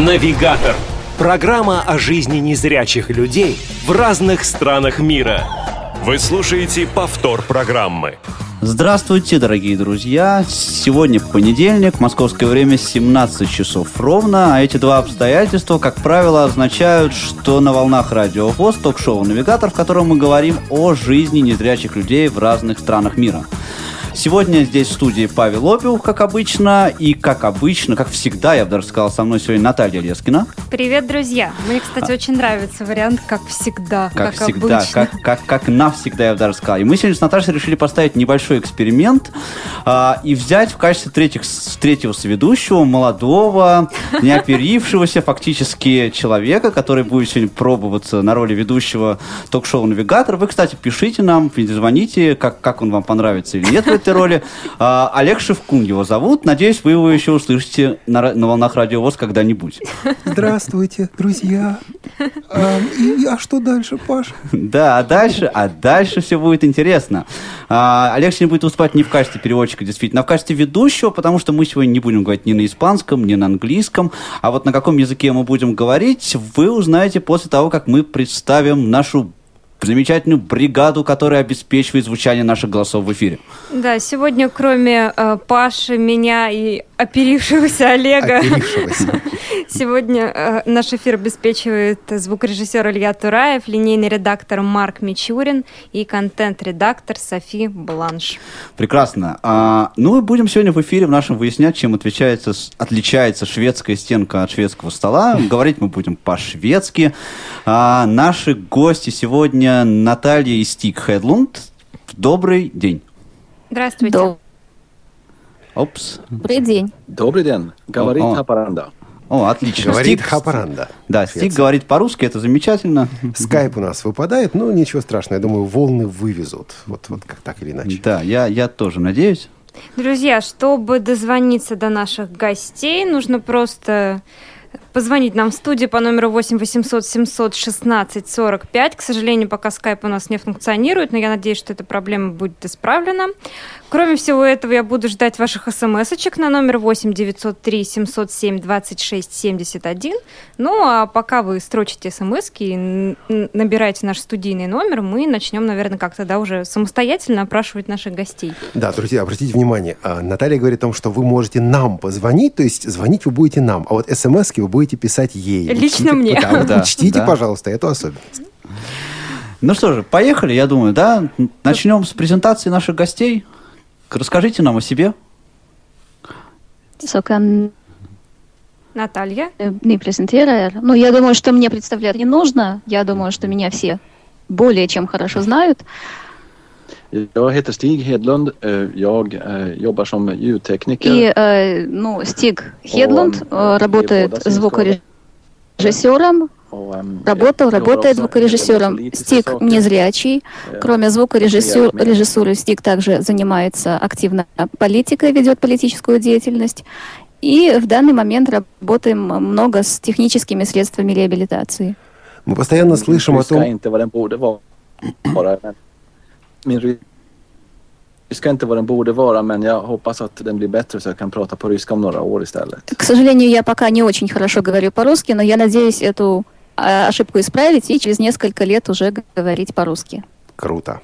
Навигатор. Программа о жизни незрячих людей в разных странах мира. Вы слушаете повтор программы. Здравствуйте, дорогие друзья! Сегодня понедельник, московское время 17 часов ровно, а эти два обстоятельства, как правило, означают, что на волнах Радио ВОЗ ток-шоу «Навигатор», в котором мы говорим о жизни незрячих людей в разных странах мира. Сегодня здесь в студии Павел Опиух, как обычно, и как обычно, как всегда, я бы даже сказал, со мной сегодня Наталья Лескина. Привет, друзья! Мне, кстати, очень нравится вариант «как всегда», Как, как, всегда, обычно. как, как, как навсегда, я бы даже сказал. И мы сегодня с Наташей решили поставить небольшой эксперимент а, и взять в качестве третьих, третьего соведущего молодого, неоперившегося фактически человека, который будет сегодня пробоваться на роли ведущего ток-шоу «Навигатор». Вы, кстати, пишите нам, звоните, как, как он вам понравится или нет в этой роли. А, Олег Шевкун его зовут. Надеюсь, вы его еще услышите на, на волнах Радио ВОЗ когда-нибудь. Здравствуйте, друзья. А, и- а что дальше, Паш? Да, а дальше, а дальше все будет интересно. А, Олег сегодня будет выступать не в качестве переводчика, действительно, а в качестве ведущего, потому что мы сегодня не будем говорить ни на испанском, ни на английском. А вот на каком языке мы будем говорить, вы узнаете после того, как мы представим нашу замечательную бригаду, которая обеспечивает звучание наших голосов в эфире. Да, сегодня кроме э, Паши, меня и оперившегося Олега, Оперившегося. сегодня э, наш эфир обеспечивает звукорежиссер Илья Тураев, линейный редактор Марк Мичурин и контент-редактор Софи Бланш. Прекрасно. А, ну и будем сегодня в эфире в нашем выяснять, чем отличается, отличается шведская стенка от шведского стола. Говорить мы будем по-шведски. А, наши гости сегодня Наталья и Стик Хедлунд. Добрый день. Здравствуйте. Опс. Добрый день. Добрый день. Говорит О. Хапаранда. О, отлично. Говорит Стик- Хапаранда. Да, Стик Швеция. говорит по-русски, это замечательно. Скайп у нас выпадает, но ничего страшного. Я думаю, волны вывезут. Вот, вот как так или иначе. Да, я, я тоже надеюсь. Друзья, чтобы дозвониться до наших гостей, нужно просто позвонить нам в студию по номеру 8 800 716 45. К сожалению, пока скайп у нас не функционирует, но я надеюсь, что эта проблема будет исправлена. Кроме всего этого, я буду ждать ваших смс-очек на номер 8 903 707 26 71. Ну, а пока вы строчите смс и набираете наш студийный номер, мы начнем, наверное, как-то да, уже самостоятельно опрашивать наших гостей. Да, друзья, обратите внимание. а, Наталья говорит о том, что вы можете нам позвонить, то есть звонить вы будете нам, а вот смс вы будете писать ей. Лично Учтите- мне. Да, вот Да, учтите, да. пожалуйста, эту особенность. Ну что же, поехали, я думаю, да? Начнем с презентации наших гостей. Расскажите нам о себе. Kan Наталья. ni presentera er. Ну, я думаю, что мне представлять не нужно. Я думаю, что меня все более чем хорошо знают. Jag heter Stig Hedlund. Eh, Jag eh, jobbar som ljudtekniker. И, э, ну, Стиг Хедлунд э, э, работает звукорежиссером, работал, работает звукорежиссером. Стиг saker. незрячий. Eh, Кроме звукорежиссуры, Стиг также занимается активно политикой, ведет политическую деятельность. И в данный момент работаем много с техническими средствами реабилитации. Мы постоянно слышим о том... ryska är inte vad den borde vara men jag hoppas att den blir bättre så jag kan prata på ryska om några år istället. К сожалению, я пока не очень хорошо говорю по-русски, но я надеюсь эту ошибку исправить и через несколько лет уже говорить по-русски. Круто.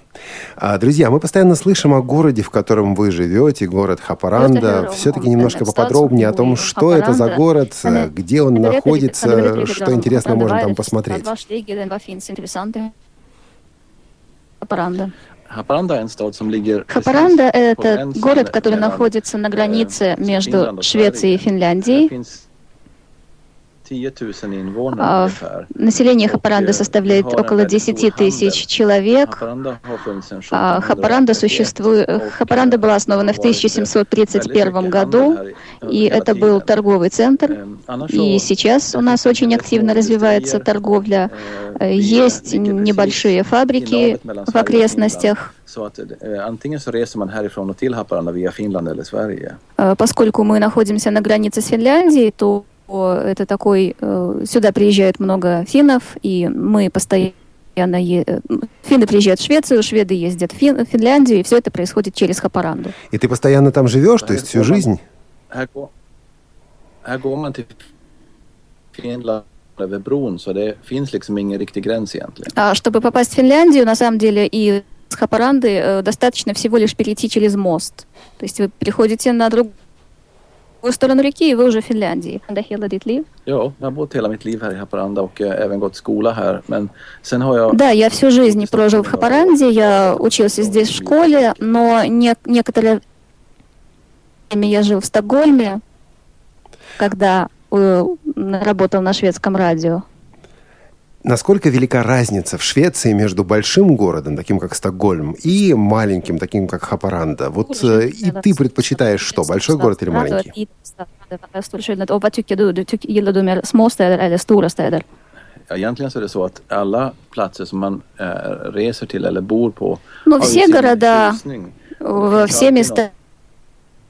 А, Друзья, мы постоянно слышим о городе, в котором вы живете, город Хапаранда. Все-таки немножко поподробнее о том, что это за город, э, где он находится, что интересно можно там посмотреть. Хапаранда. Хапаранда – это город, который находится на границе Finland между Швецией и Финляндией. finns 10 000 invånare А, ungefär. Население Och, Хапаранды eh, составляет около väldigt 10 stor тысяч человек. Sedan А 1731, Хапаранда существует, och, Хапаранда была основана в har varit, eh, 1731 väldigt mycket году, и это был торговый центр. Ehm, annars И сейчас у нас очень активно развивается торговля. Э, vi Есть небольшие фабрики в окрестностях. Э, Поскольку мы находимся на границе с Финляндией, то это такой... э, Сюда приезжает много финнов, и мы постоянно... е- э, Финны приезжают в Швецию, шведы ездят в Фин- в Финляндию, и все это происходит через Хапаранду. И ты постоянно там живешь, то есть всю жизнь? Här går, här går man till Finland över bron så det finns liksom ingen riktig gräns egentligen. А чтобы попасть в Финляндию, на самом деле, и с Хапаранды э, достаточно всего лишь перейти через мост. То есть вы приходите на другую сторону реки, и вы уже в Финляндии. Under hela ditt liv? Ja, jag har bott hela mitt liv här i Haparanda och eh, även gått skola här. Men sen har jag... Да, я всю жизнь прожил в Хапаранде, я учился здесь в школе, но не, некоторое время я жил в Стокгольме, когда э, работал на шведском радио. Насколько велика разница в Швеции между большим городом, таким как Стокгольм, и маленьким, таким как Хапаранда? Вот э, и ты предпочитаешь что, большой город или маленький? Städer? Egentligen så är det så att alla platser som man äh, reser till eller bor på Ну, все города, все места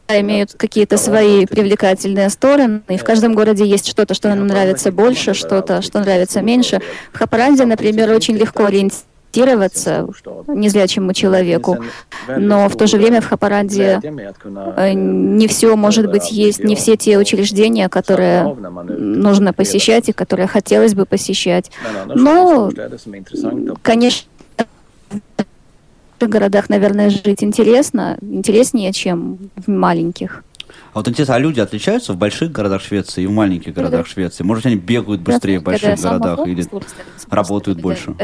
имеют какие-то свои привлекательные стороны, и в каждом городе есть что-то, что нам нравится больше, что-то, что нравится меньше. В Хапаранде, например, очень легко ориентироваться незрячему человеку, но в то же время в Хапаранде не все, может быть, есть, не все те учреждения, которые нужно посещать и которые хотелось бы посещать. Но, конечно, городах, наверное, жить интересно, интереснее, чем в маленьких. А вот интересно, а люди отличаются в больших городах Швеции и в маленьких городах Швеции? Может, они бегают быстрее в больших городах или работают больше?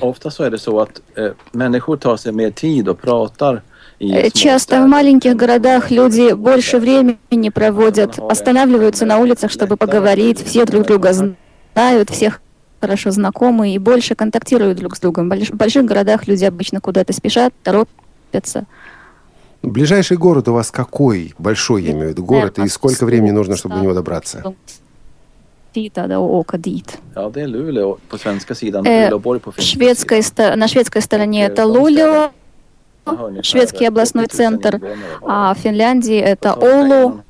Ofta så är det så att eh, människor tar sig mer tid och pratar Часто в маленьких городах люди больше времени проводят, останавливаются на улицах, чтобы поговорить, все друг друга знают, всех хорошо знакомы и больше контактируют друг с другом. В больших городах люди обычно куда-то спешат, торопятся. Ближайший город у вас какой? Большой, я имею в виду, город, и сколько времени нужно, чтобы до него добраться? Шведской, на шведской стороне это Лулео, шведский областной центр, а в Финляндии это Олу.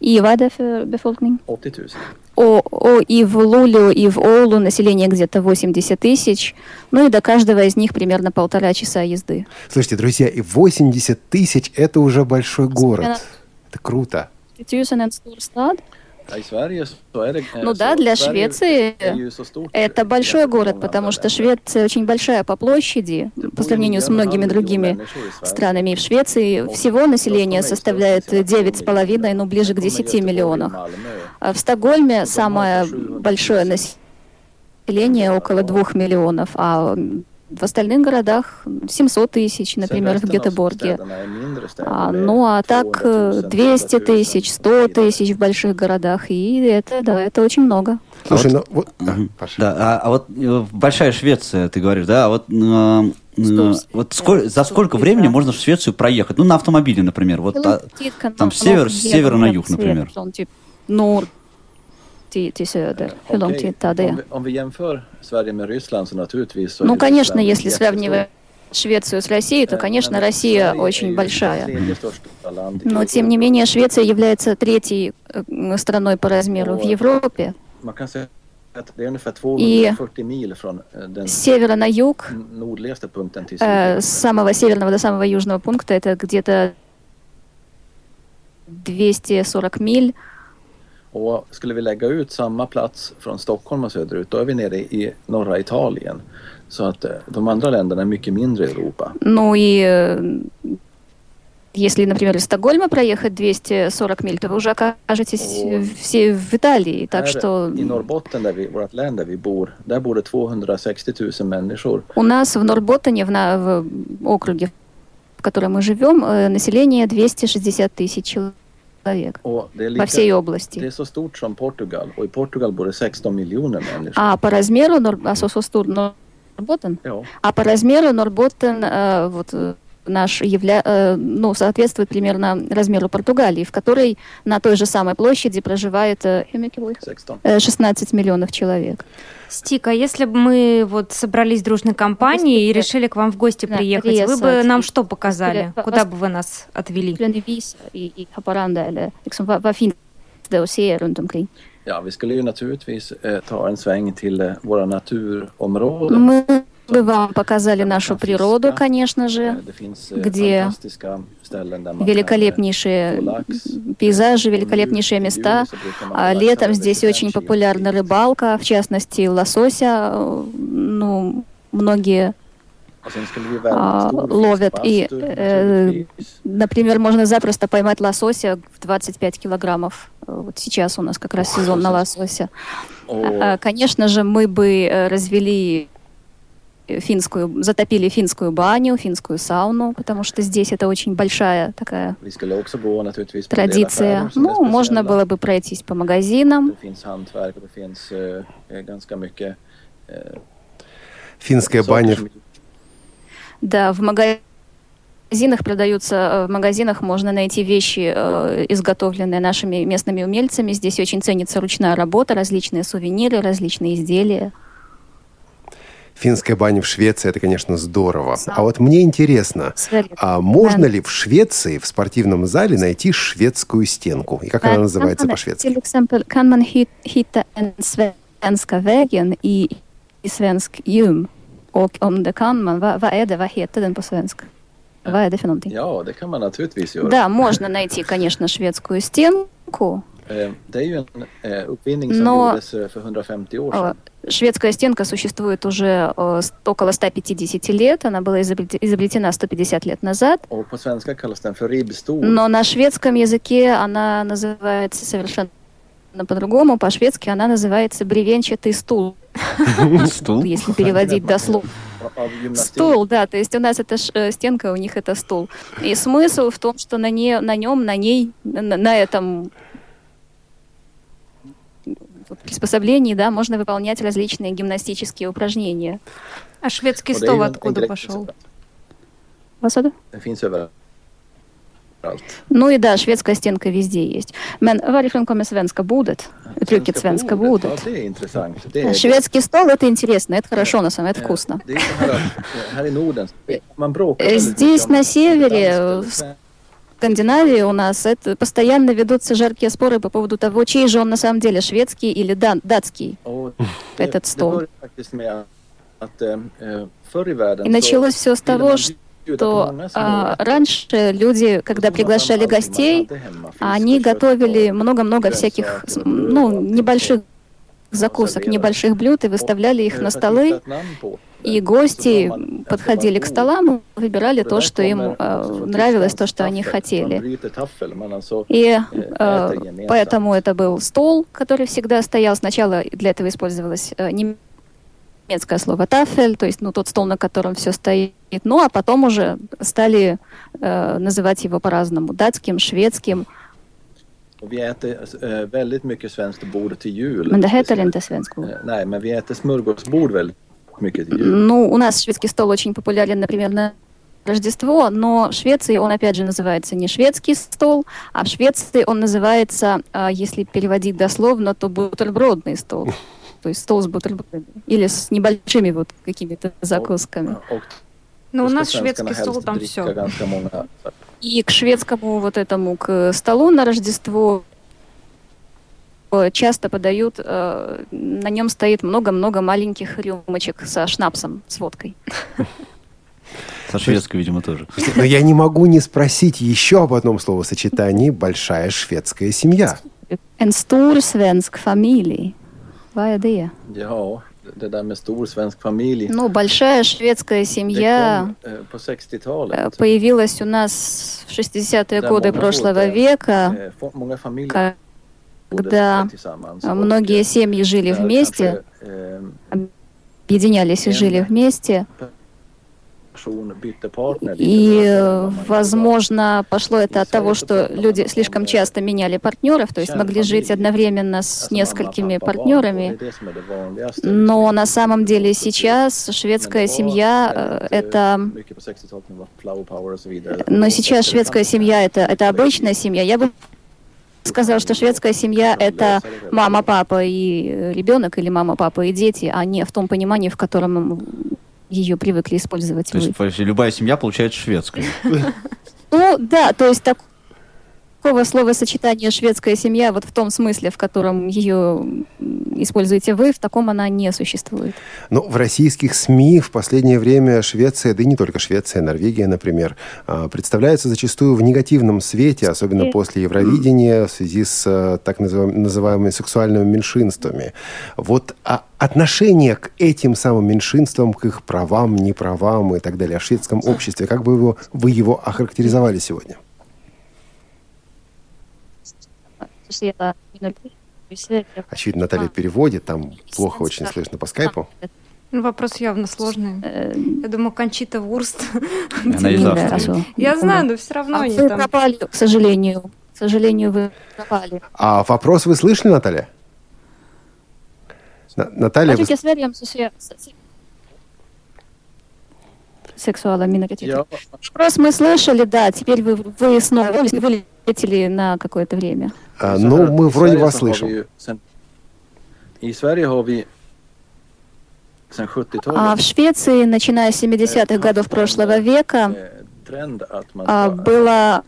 И vad är det för befolkning? 80 000. О, о, и в Лулю, и в Оулу население где-то 80 тысяч. Ну и до каждого из них примерно полтора часа езды. Слушайте, друзья, и 80 тысяч – это уже большой город. Это круто. Ну да, для Швеции это большой город, потому что Швеция очень большая по площади по сравнению с многими другими странами. В Швеции всего население составляет 9,5, ну ближе к 10 миллионам. А в Стокгольме самое большое население около 2 миллионов, а в остальных городах 700 тысяч, например, в Гетеборге. А, ну а так 200 тысяч, 100 тысяч в больших городах. И это, да, это очень много. Слушай, а вот, ну вот, а, да, а, а вот э, большая Швеция, ты говоришь, да, а вот э, э вот сколь, за сколько времени можно в Швецию проехать? Ну, на автомобиле, например, вот а, там с севера, с севера на юг, например. Ну, till, till söder. Hur lång tid tar det? Om vi, om vi jämför Sverige med Ryssland så naturligtvis... Så ну, конечно, если сравнивать Швецию с Россией, то, конечно, Россия очень большая. Но, тем не менее, Швеция является третьей страной по размеру в Европе. И с севера на юг, э, с самого северного до самого южного пункта, это где-то 240 миль. Och skulle vi lägga ut samma plats från Stockholm och söderut, då är vi nere i norra Italien. Så att de andra länderna är mycket mindre i Europa. Ну и если, например, из Стокгольма проехать 240 миль, то вы уже окажетесь все в Италии. Так что... I Norrbotten, där vi, vårt län där vi bor, där bor det 260 000 människor. У нас в Норботтоне, в, в округе, в котором мы живем, население 260 тысяч человек Человек lika, во всей области. Det är så stort som Portugal och i Portugal bor det 16 miljoner människor. А по размеру, alltså så stor Норботтен? Ja. А по размеру Норботтен э, вот наш явля... Э, ну, соответствует примерно размеру Португалии, в которой на той же самой площади проживает 16 э, миллионов человек. Стика, если бы мы вот собрались дружной компанией и решили к вам в гости приехать, вы бы нам что показали? Куда бы вы нас отвели? Ja, vi skulle ju naturligtvis eh, ta en sväng till eh, våra naturområden. Мы вам показали нашу природу, конечно же, где великолепнейшие пейзажи, великолепнейшие места. А летом здесь очень популярна рыбалка, в частности, лосося. Ну, многие а, ловят. И, э, например, можно запросто поймать лосося в 25 килограммов. Вот сейчас у нас как раз сезон на лосося. А, конечно же, мы бы э, развели финскую, затопили финскую баню, финскую сауну, потому что здесь это очень большая такая традиция. Ну, можно было бы пройтись по магазинам. Финская баня. Да, в магазинах продаются, э, в магазинах можно найти вещи, э, изготовленные нашими местными умельцами. Здесь очень ценится ручная работа, различные сувениры, различные изделия. Финская баня в Швеции, это, конечно, здорово. А вот мне интересно, а можно ли в Швеции, в спортивном зале, найти шведскую стенку? И как она называется по-шведски? Till exempel, kan man hitta en svenska vägen i, i svensk gym? Och om det kan man, vad, vad är det, vad heter den på svenska? Vad är det för någonting? Ja, det kan man naturligtvis göra. Да, можно найти, конечно, шведскую стенку. Det är ju en uppfinning som Но gjordes för 150 år sedan. Шведская стенка существует уже около 150 лет. Она была изобретена 150 лет назад. Но на шведском языке она называется совершенно по-другому. По-шведски она называется бревенчатый стул. Стул? Если переводить дословно. Стул, да, то есть у нас это стенка, у них это стул. И смысл в том, что на, не, на нем, на ней, на, на этом приспособлении, да, можно выполнять различные гимнастические упражнения. А шведский стол откуда пошел? Vad Ну и да, шведская стенка везде есть. Men varifrån kommer svenska bordet? Uttrycket svenska bordet. Шведский стол, это интересно, это хорошо, на самом деле, это вкусно. Здесь на севере, Скандинавии у нас это постоянно ведутся жаркие споры по поводу того, чей же он на самом деле, шведский или дан, датский, этот стол. И началось все с того, что а, раньше люди, когда приглашали гостей, они готовили много-много всяких, ну, небольших закусок, небольших блюд и выставляли их на столы. И гости подходили к столам, выбирали то, что им э, нравилось, то, что они хотели. И э, поэтому это был стол, который всегда стоял. Сначала для этого использовалось э, немецкое слово тафель, то есть ну, тот стол, на котором все стоит. Ну, а потом уже стали э, называть его по-разному. Датским, шведским. Vi äter äh, väldigt mycket svenskt bord till jul. Men det heter inte svenskt bord. Nej, men vi äter smörgåsbord väldigt ну, у нас шведский стол очень популярен, например, на Рождество, но в Швеции он, опять же, называется не шведский стол, а в Швеции он называется, а, если переводить дословно, то бутербродный стол. То есть стол с бутербродами. Или с небольшими вот какими-то закусками. Но у нас шведский стол там все. И к шведскому вот этому, к столу на Рождество часто подают, э, на нем стоит много-много маленьких рюмочек со шнапсом, с водкой. Со шведской, видимо, тоже. Но я не могу не спросить еще об одном словосочетании «большая шведская семья». En stor svensk familj. Vad är det? Ja, det där med stor svensk familj. Ну, большая шведская семья på 60-talet. появилась у нас в 60-е годы прошлого века, когда многие семьи жили вместе, объединялись и жили вместе. И, возможно, пошло это от того, что люди слишком часто меняли партнеров, то есть могли жить одновременно с несколькими партнерами. Но на самом деле сейчас шведская семья — это... Но сейчас шведская семья — это, это обычная семья. Я бы сказал, что шведская семья — это мама, папа и ребенок, или мама, папа и дети, а не в том понимании, в котором ее привыкли использовать. То есть любая семья получается шведской. Ну да, то есть такое такого словосочетания «шведская семья» вот в том смысле, в котором ее используете вы, в таком она не существует. Ну, в российских СМИ в последнее время Швеция, да и не только Швеция, Норвегия, например, а, представляются зачастую в негативном свете, особенно после Евровидения, в связи с э, так называемыми сексуальными меньшинствами. Вот а отношение к этим самым меньшинствам, к их правам, неправам и так далее, о шведском обществе, как бы его, вы его охарактеризовали сегодня? Очевидно, Наталья переводит, там плохо очень слышно по скайпу. Ну, вопрос явно сложный. Э, Я думаю, Кончита Вурст. Она из Я знаю, но все равно а они там... пропали, к сожалению. К сожалению, вы пропали. А вопрос вы слышали, Наталья? Наталья... Вы... Сексуала Вопрос мы слышали, да. Теперь вы, вы снова вылетели на какое-то время. А, ну, мы вроде вас слышим. А в Швеции, начиная с 70-х годов прошлого века, а, было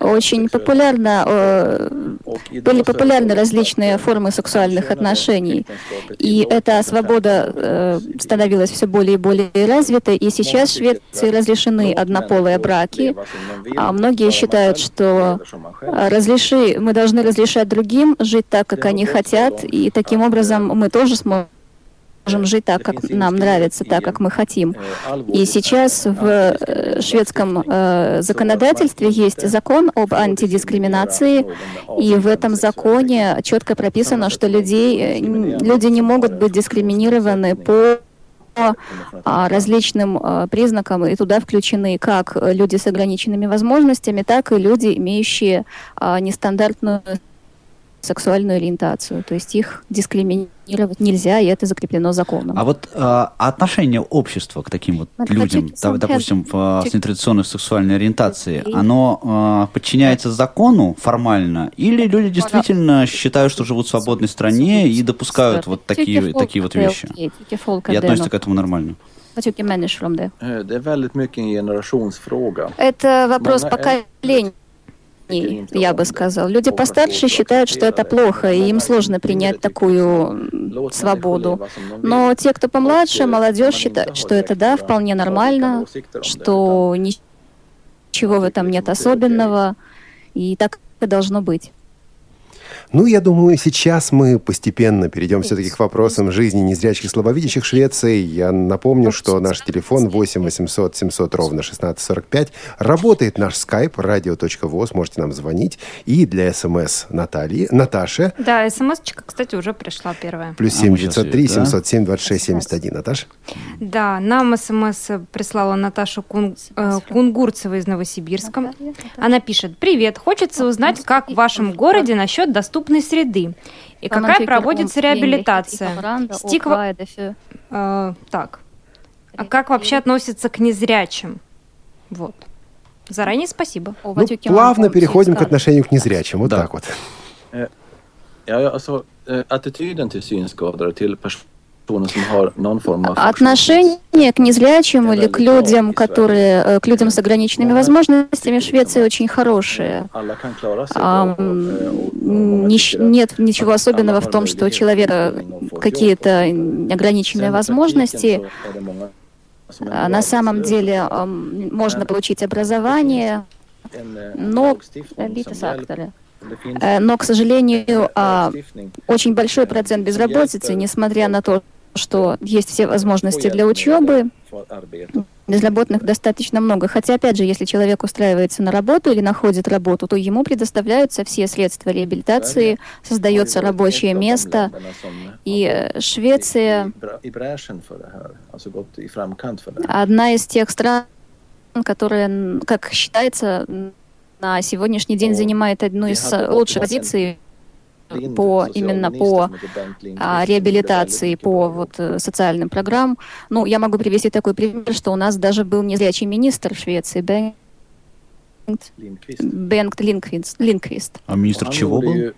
очень популярно, э, были популярны различные формы сексуальных отношений. И эта свобода э, становилась все более и более развитой. И сейчас в Швеции разрешены однополые браки. А многие считают, что разреши, мы должны разрешать другим жить так, как они хотят. И таким образом мы тоже сможем можем жить так, как нам нравится, так, как мы хотим. И сейчас в э, шведском э, законодательстве есть закон об антидискриминации, и в этом законе четко прописано, что людей, люди не могут быть дискриминированы по а, различным а, признакам, и туда включены как люди с ограниченными возможностями, так и люди, имеющие а, нестандартную сексуальную ориентацию. То есть их дискриминировать нельзя, и это закреплено законом. А вот э, отношение общества к таким вот вот людям, да, допустим, в, с нетрадиционной сексуальной ориентацией, оно э, подчиняется закону формально, или люди действительно считают, что живут в свободной стране и допускают вот такие, такие вот вещи? И относятся к этому нормально? Э, это вопрос поколения я бы сказал. Люди постарше считают, что это плохо, и им сложно принять такую свободу. Но те, кто помладше, молодежь считает, что это да, вполне нормально, что ничего в этом нет особенного, и так и должно быть. Ну, я думаю, сейчас мы постепенно перейдем все-таки к вопросам жизни незрячих и слабовидящих Швеции. Я напомню, что наш телефон 8 800 700 ровно 1645. Работает наш скайп radio.voz. Можете нам звонить. И для СМС Натальи, Наташи. Да, СМС-чка, кстати, уже пришла первая. Плюс 7 903 707 26 71. Наташа? Да, нам СМС прислала Наташа Кун, э, Кунгурцева из Новосибирска. Она пишет, привет, хочется узнать, как в вашем городе насчет доступности доступной среды. И какая проводится реабилитация? Стик... Э, так. А как вообще относится к незрячим? Вот. Заранее спасибо. Ну, плавно переходим к отношению к незрячим. Вот так вот. Ja, alltså attityden till synskadade, till Отношение к незрячим или к людям, которые, э, к людям с ограниченными возможностями в Швеции очень хорошее. А, нет ничего особенного в том, что у человека какие-то ограниченные возможности. А на самом деле можно получить образование, но Э, но, к сожалению, а, очень большой процент безработицы, несмотря на то, что есть все возможности для учебы, безработных достаточно много. Хотя, опять же, если человек устраивается на работу или находит работу, то ему предоставляются все средства реабилитации, создается рабочее место. И э, Швеция одна из тех стран, которая, как считается, на сегодняшний день занимает одну из лучших позиций по именно по а, реабилитации, по вот э, социальным программам. Ну, я могу привести такой пример, что у нас даже был незрячий министр в Швеции, Бенгт Бенгт Линквист. Линквист. А министр чего был? Э,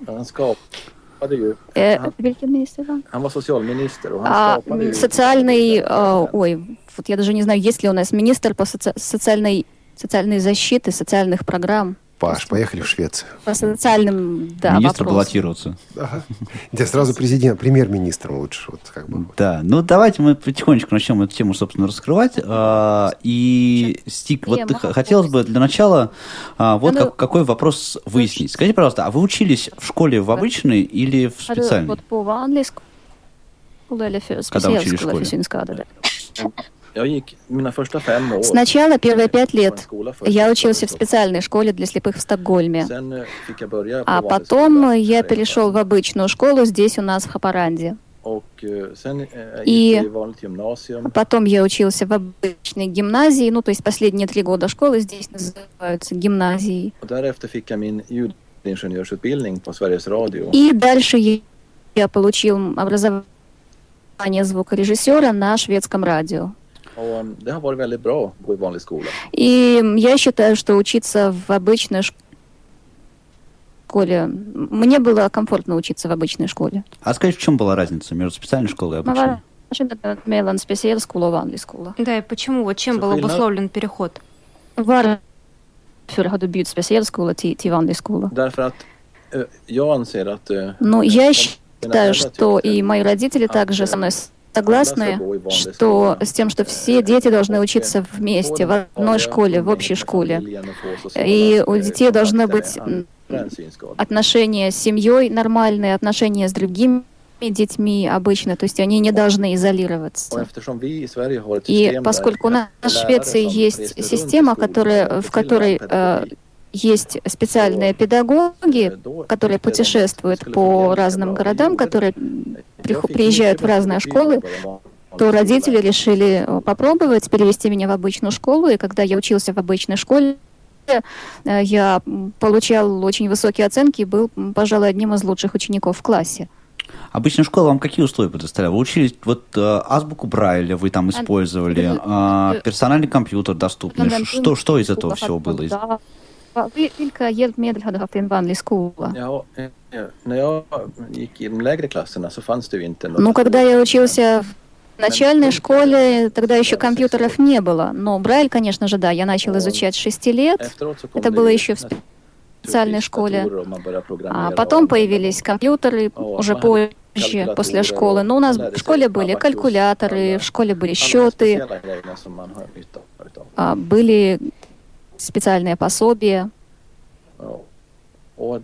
а, социальный, э, ой, вот я даже не знаю, есть ли у нас министр по социальной социальной защиты, социальных программ. Паш, поехали в Швецию. По социальным, да, Министр баллотироваться. Ага. Где сразу президент, премьер-министром лучше. Вот, как бы. Да, ну давайте мы потихонечку начнем эту тему, собственно, раскрывать. А, и, Стик, вот ты, хотелось бы для начала а, вот как, какой вопрос выяснить. Скажите, пожалуйста, а вы учились в школе в обычной или в специальной? Когда учились в школе? Сначала первые пять лет я учился в специальной школе для слепых в Стокгольме. А потом я перешел в обычную школу здесь у нас в Хапаранде. И потом я учился в обычной гимназии, ну, то есть последние три года школы здесь называются гимназией. И дальше я получил образование звукорежиссера на шведском радио. И я считаю, что учиться в обычной школе... Мне было комфортно учиться в обычной школе. А скажи, в чем была разница между специальной школой и обычной? Да, и почему? Вот чем был обусловлен переход? Varför har du bytt specialskola till, till vanlig skola? Därför att jag anser att... Ну, я считаю, что и мои родители также со мной согласны, что с тем, что все дети должны учиться вместе, в одной школе, в общей школе. И у детей должны быть отношения с семьей нормальные, отношения с другими детьми обычно, то есть они не должны изолироваться. И поскольку у нас в Швеции есть система, которая, в которой э, есть специальные педагоги, которые путешествуют по разным городам, которые приезжают в разные школы, то родители решили э, попробовать перевести меня в обычную школу. И когда я учился в обычной школе, э, я получал очень высокие оценки и был, пожалуй, одним из лучших учеников в классе. Обычная школа вам какие условия предоставляла? Вы учились, вот э, азбуку Брайля вы там использовали, э, персональный компьютер доступный. Что, что из этого всего было? Vilka hjälpmedel hade haft en vanlig skola? Ja, när jag gick i de lägre klasserna så fanns det ju inte något... Ну, когда я учился в начальной школе, тогда еще компьютеров не было. Но Брайль, конечно же, да, я начал изучать с 6 лет. Это было еще в специальной школе. А потом появились компьютеры уже позже, после школы. Но у нас в школе были калькуляторы, в школе были счеты, были специальное пособие. У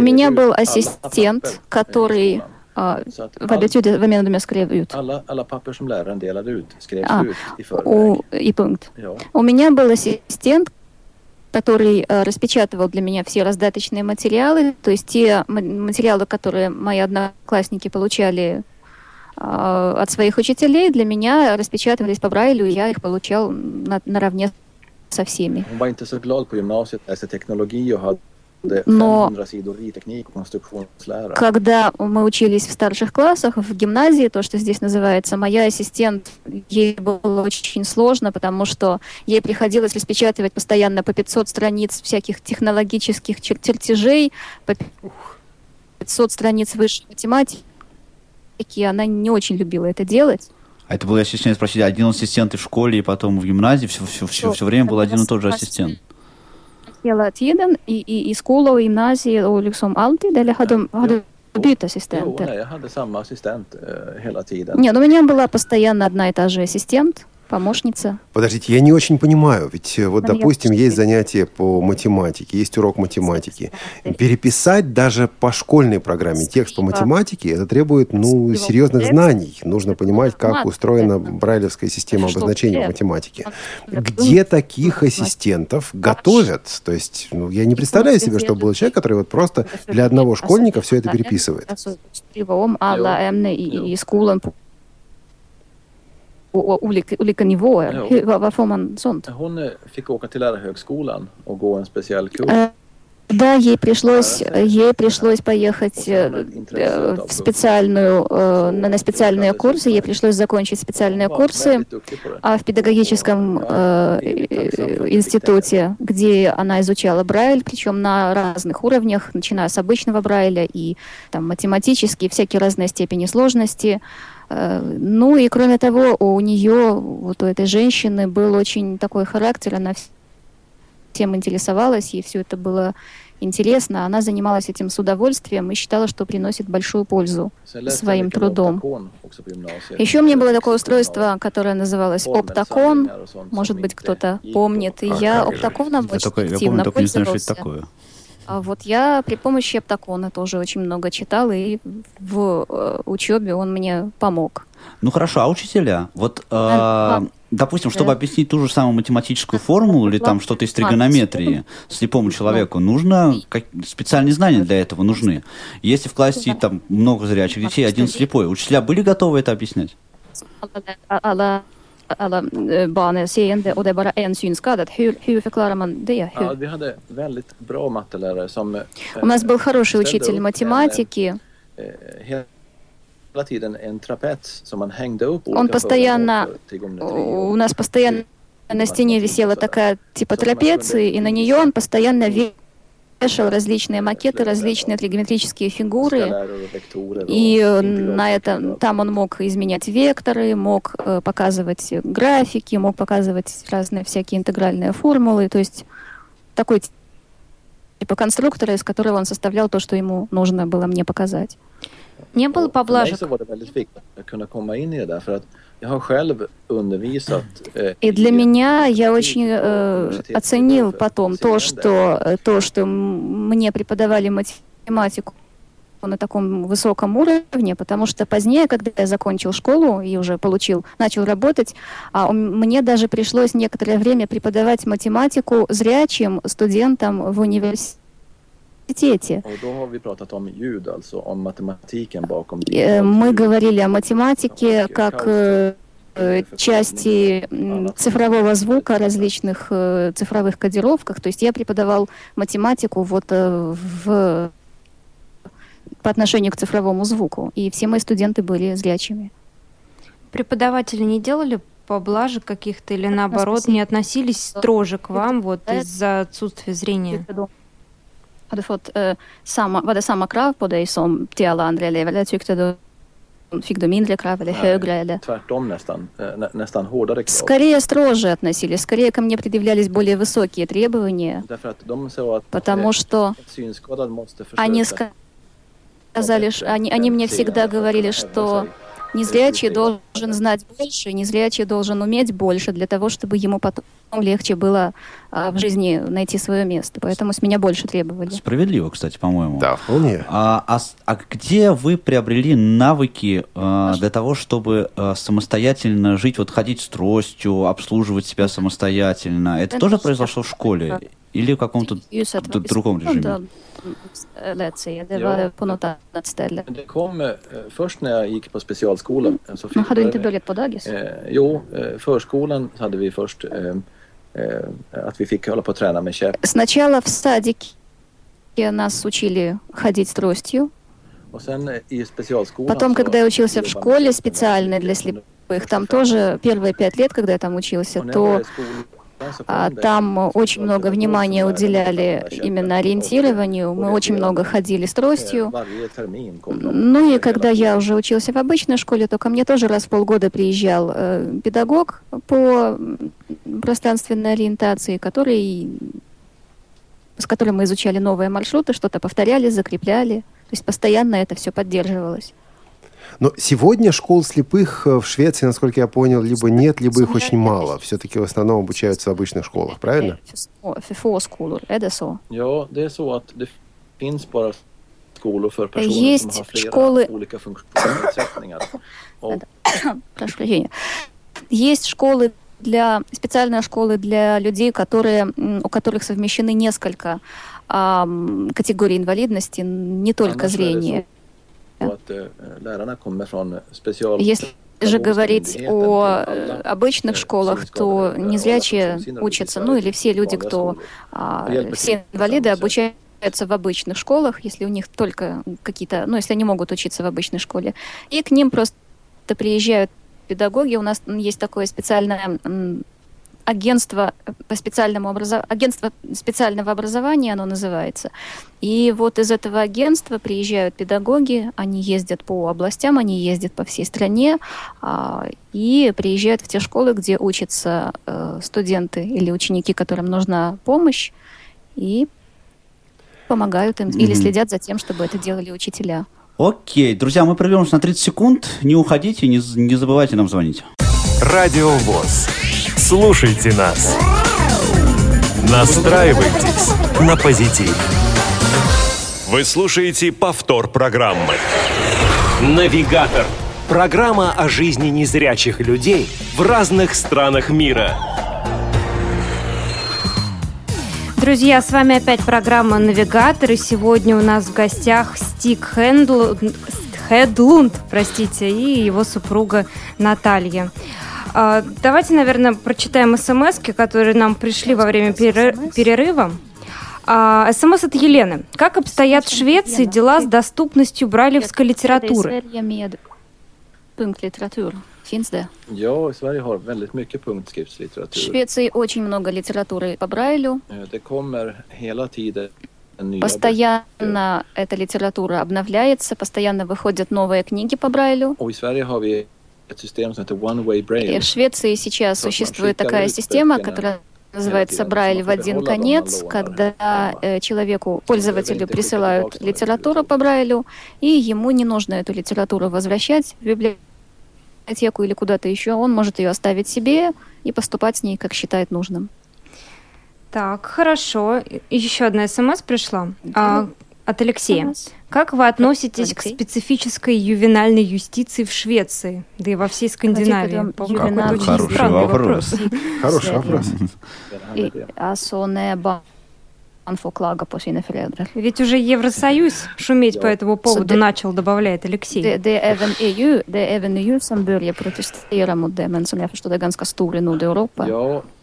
меня был ассистент, который а, в attitude, vad menar du med skrev ut? Alla, alla papper som läraren delade ut skrevs а, ut i förväg. И пункт. У меня был ассистент, который распечатывал для меня все раздаточные материалы, то есть те материалы, которые мои одноклассники получали э, от своих учителей, для меня распечатывались по Брайлю, и я их получал на, наравне со всеми. Но когда мы учились в старших классах, в гимназии, то, что здесь называется, моя ассистент, ей было очень сложно, потому что ей приходилось распечатывать постоянно по 500 страниц всяких технологических чер чертежей, по 500 страниц высшей математики. Она не очень любила это делать. А это был, я стесняюсь спросить, один ассистент и в школе, и потом в гимназии, все, все, все, все время был один и tот же ассистент? Hela tiden i, i, i skola och gymnasiet och liksom alltid, eller hade, de, hade bytt ассистenter? Jo, nej, jag hade samma assistent uh, hela tiden. Нет, у меня была постоянно одна и та же ассистент помощница. Подождите, я не очень понимаю, ведь э, вот, допустим, есть занятие по математике, есть урок математики. Переписать даже по школьной программе текст по математике, это требует, ну, серьезных знаний. Нужно понимать, как устроена брайлевская система обозначения в математике. Где таких ассистентов готовят? То есть, ну, я не представляю себе, что был человек, который вот просто для одного школьника все это переписывает på olika, olika nivåer. Hur, vad, vad, får man sånt? Hon fick åka till lärarhögskolan och gå en speciell kurs. Да, ей пришлось, ей пришлось поехать в специальную, на специальные курсы, ей пришлось закончить специальные курсы, а в педагогическом институте, где она изучала Брайль, причем на разных уровнях, начиная с обычного Брайля и там математические, всякие разные степени сложности, Э, ну и кроме того, у нее, вот у этой женщины, был очень такой характер, она всем интересовалась, и все это было интересно. Она занималась этим с удовольствием и считала, что приносит большую пользу своим трудом. Еще у меня было такое устройство, которое называлось Оптакон. Может быть, кто-то помнит. И я Оптаконом очень активно пользовался. А вот я при помощи Оптакона тоже очень много читала, и в э, учебе он мне помог. Ну хорошо, а учителя? Вот, э, допустим, чтобы объяснить ту же самую математическую формулу или там что-то из тригонометрии слепому человеку, нужно как, специальные знания для этого нужны. Если в классе там много зрячих детей, один слепой, учителя были готовы это объяснять? Alla, alla eh, barn är seende och det är bara en synskadad. Hur, hur förklarar man det? Ja, Hur? vi hade väldigt bra mattelärare som eh, У нас был хороший ställde учитель upp математики. En, eh, hela tiden en trapets som man hängde upp Он olika постоянно, föremål för trigonometri och- у нас постоянно на стене висела такая типа трапеции, и на нее он постоянно вешал различные макеты, различные тригонометрические фигуры. И э, на это там он мог изменять векторы, мог э, показывать графики, мог показывать разные всякие интегральные формулы. То есть такой типа конструктора, из которого он составлял то, что ему нужно было мне показать. Не было поблажек? Eh, И для меня я очень э, оценил потом то, что то, что мне преподавали математику на таком высоком уровне, потому что позднее, когда я закончил школу и уже получил, начал работать, а, мне даже пришлось некоторое время преподавать математику зрячим студентам в университете. Bakom Э, Мы говорили о математике как э, э, части цифрового звука, различных цифровых кодировках. То есть я преподавал математику вот в по отношению к цифровому звуку, и все мои студенты были зрячими. Преподаватели не делали поблажек каких-то или наоборот не относились строже к вам вот из-за отсутствия зрения? Har du fått eh, samma, var det samma krav på dig som till alla andra elever, eller tyckte du fick du mindre krav eller Nej. högre? Eller? Tvärtom nästan, eh, nä, nästan hårdare krav. Скорее строже относились, скорее ко мне предъявлялись более высокие требования, Därför att de sa att потому eh, что synskadad måste они сказали, они, они мне всегда говорили, что незрячий должен знать больше, незрячий должен уметь больше для того, чтобы ему потом легче было а, в жизни найти свое место. Поэтому с меня больше требовали. Справедливо, кстати, по-моему. Да, вполне. А, а а где вы приобрели навыки э, для того, чтобы э, самостоятельно жить, вот ходить с тростью, обслуживать себя самостоятельно? Это тоже произошло в школе или в каком-то другом режиме? Det. Det kom eh, först när jag gick på specialskola. eh, Så har du inte börjat på dagis? Eh, jo, eh, förskolan hade vi först eh, att vi fick hålla på och träna med käpp. Сначала в садике нас учили ходить тростью. I specialskolan Потом, когда я учился в школе специальной для слепых, там тоже первые пять лет, когда я там учился, то а, там очень много внимания уделяли именно ориентированию. Мы очень много ходили с тростью. Ну и когда я уже учился в обычной школе, то ко мне тоже раз в полгода приезжал э, педагог по пространственной ориентации, который, с которым мы изучали новые маршруты, что-то повторяли, закрепляли. То есть постоянно это все поддерживалось. Но сегодня школ слепых э, в Швеции, насколько я понял, либо нет, либо их очень мало. Все-таки в основном обучаются в обычных школах, правильно? Есть flera школы- прошу прощения. Есть школы для специальные школы для людей, которые у которых совмещены несколько ам, категорий инвалидности, не только зрение. Från special... Если же говорить о э, обычных школах, то незрячие учатся, ну или все люди, кто а, все инвалиды обучаются в обычных школах, если у них только какие-то, ну если они могут учиться в обычной школе, и к ним просто приезжают педагоги. У нас есть такое специальное агентство по специальному образов... агентство специального образования, оно называется. И вот из этого агентства приезжают педагоги, они ездят по областям, они ездят по всей стране а, и приезжают в те школы, где учатся э, студенты или ученики, которым нужна помощь, и помогают им mm-hmm. или следят за тем, чтобы это делали учителя. Окей, друзья, мы прервемся на 30 секунд. Не уходите, не, не забывайте нам звонить. Радио ВОЗ. Слушайте нас. Настраивайтесь на позитив. Вы слушаете повтор программы. Навигатор. Программа о жизни незрячих людей в разных странах мира. Друзья, с вами опять программа «Навигатор», и сегодня у нас в гостях Стик Хендл... Хедлунд, простите, и его супруга Наталья. А, давайте, наверное, прочитаем смс которые нам пришли во время перерыва. А, СМС от Елены. Как обстоят в Швеции дела с доступностью брайлевской литературы? Finns det? Ja, Sverige har väldigt mycket punktskriftslitteratur. В Швеции очень много литературы по Брайлю. Det kommer hela tiden Постоянно эта литература обновляется, постоянно выходят новые книги по Брайлю. Och i Sverige har vi в Швеции сейчас существует такая система, которая называется Брайль в один конец, когда э, человеку, пользователю присылают литературу по Брайлю, и ему не нужно эту литературу возвращать в библиотеку библиотеку или куда-то еще, он может ее оставить себе и поступать с ней, как считает нужным. Так, хорошо. Еще одна смс пришла. А, от Алексея. Как вы относитесь Алексей? к специфической ювенальной юстиции в Швеции, да и во всей Скандинавии? Хороший вопрос. Хороший вопрос. Ведь уже Евросоюз шуметь по этому поводу начал, добавляет Алексей. Det, är även EU, det är även EU som börjar protestera mot det, men som jag förstår det är ganska stor i Nordeuropa.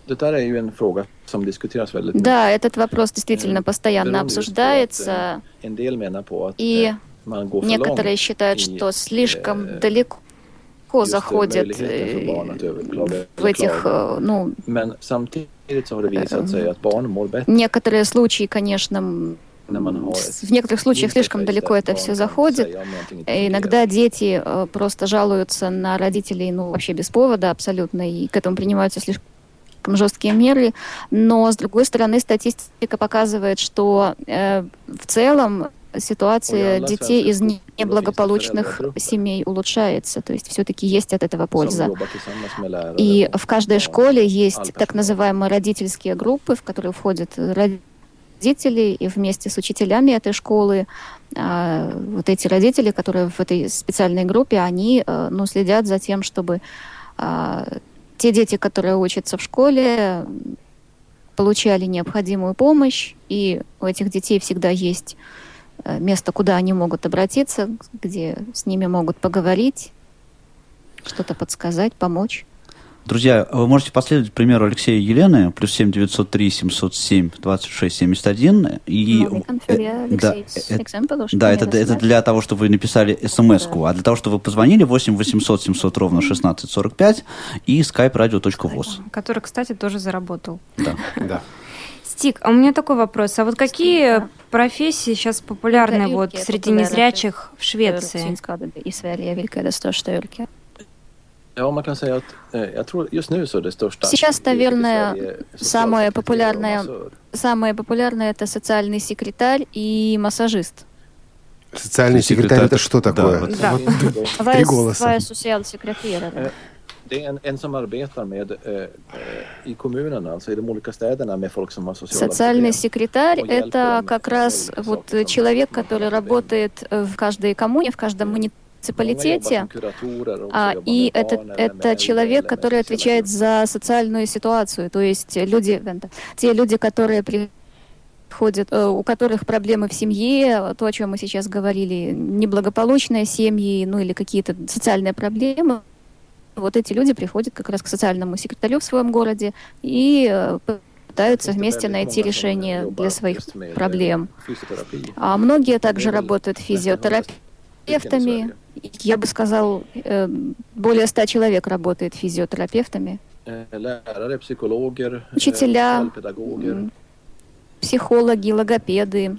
Det där är ju en fråga som diskuteras väldigt mycket. Да, этот вопрос действительно постоянно обсуждается. En del menar på att и некоторые считают, что слишком далеко легко заходит в этих, ну, некоторые случаи, конечно, в некоторых случаях слишком далеко это все заходит. Иногда дети просто жалуются на родителей, ну, вообще без повода абсолютно, и к этому принимаются слишком жесткие меры. Но, с другой стороны, статистика показывает, что э, в целом ситуация детей из неблагополучных семей улучшается. То есть все-таки есть от этого польза. И в каждой школе есть так называемые родительские группы, в которые входят родители и вместе с учителями этой школы а, вот эти родители, которые в этой специальной группе, они э, ну, следят за тем, чтобы а, те дети, которые учатся в школе, получали необходимую помощь, и у этих детей всегда есть Э, место, куда они могут обратиться, где с ними могут поговорить, что-то подсказать, помочь. Друзья, вы можете последовать примеру Алексея и Елены, плюс 7 903 707 26 71. И, э, да, э, да это, это для того, чтобы вы написали смс-ку, да. а для того, чтобы вы позвонили 8 800 700 ровно 16 45 и skype-radio.voz. Который, кстати, тоже заработал. Да. да. Стик, а у меня такой вопрос. А вот какие Стик, профессии сейчас популярны вот среди незрячих в Швеции? Сейчас, наверное, самое популярное, самое популярное это социальный секретарь и массажист. Социальный секретарь это что такое? Да. Три голоса. Det är en, en som arbetar med eh, i kommunerna, alltså i de olika städerna med folk som har sociala Социальный секретарь – это как раз вот человек, который работает в каждой коммуне, в каждом муниципалитете, а, и это, это человек, который отвечает за социальную ситуацию, то есть люди, те люди, которые приходят, у которых проблемы в семье, то, о чем мы сейчас говорили, неблагополучные семьи, ну или какие-то социальные проблемы, вот эти люди приходят как раз к социальному секретарю в своем городе и э, пытаются вместе найти решение для своих проблем. А многие также работают физиотерапевтами. Я бы сказал, э, более ста человек работает физиотерапевтами Lärare, psykologer, Учителя, психологи, логопеды.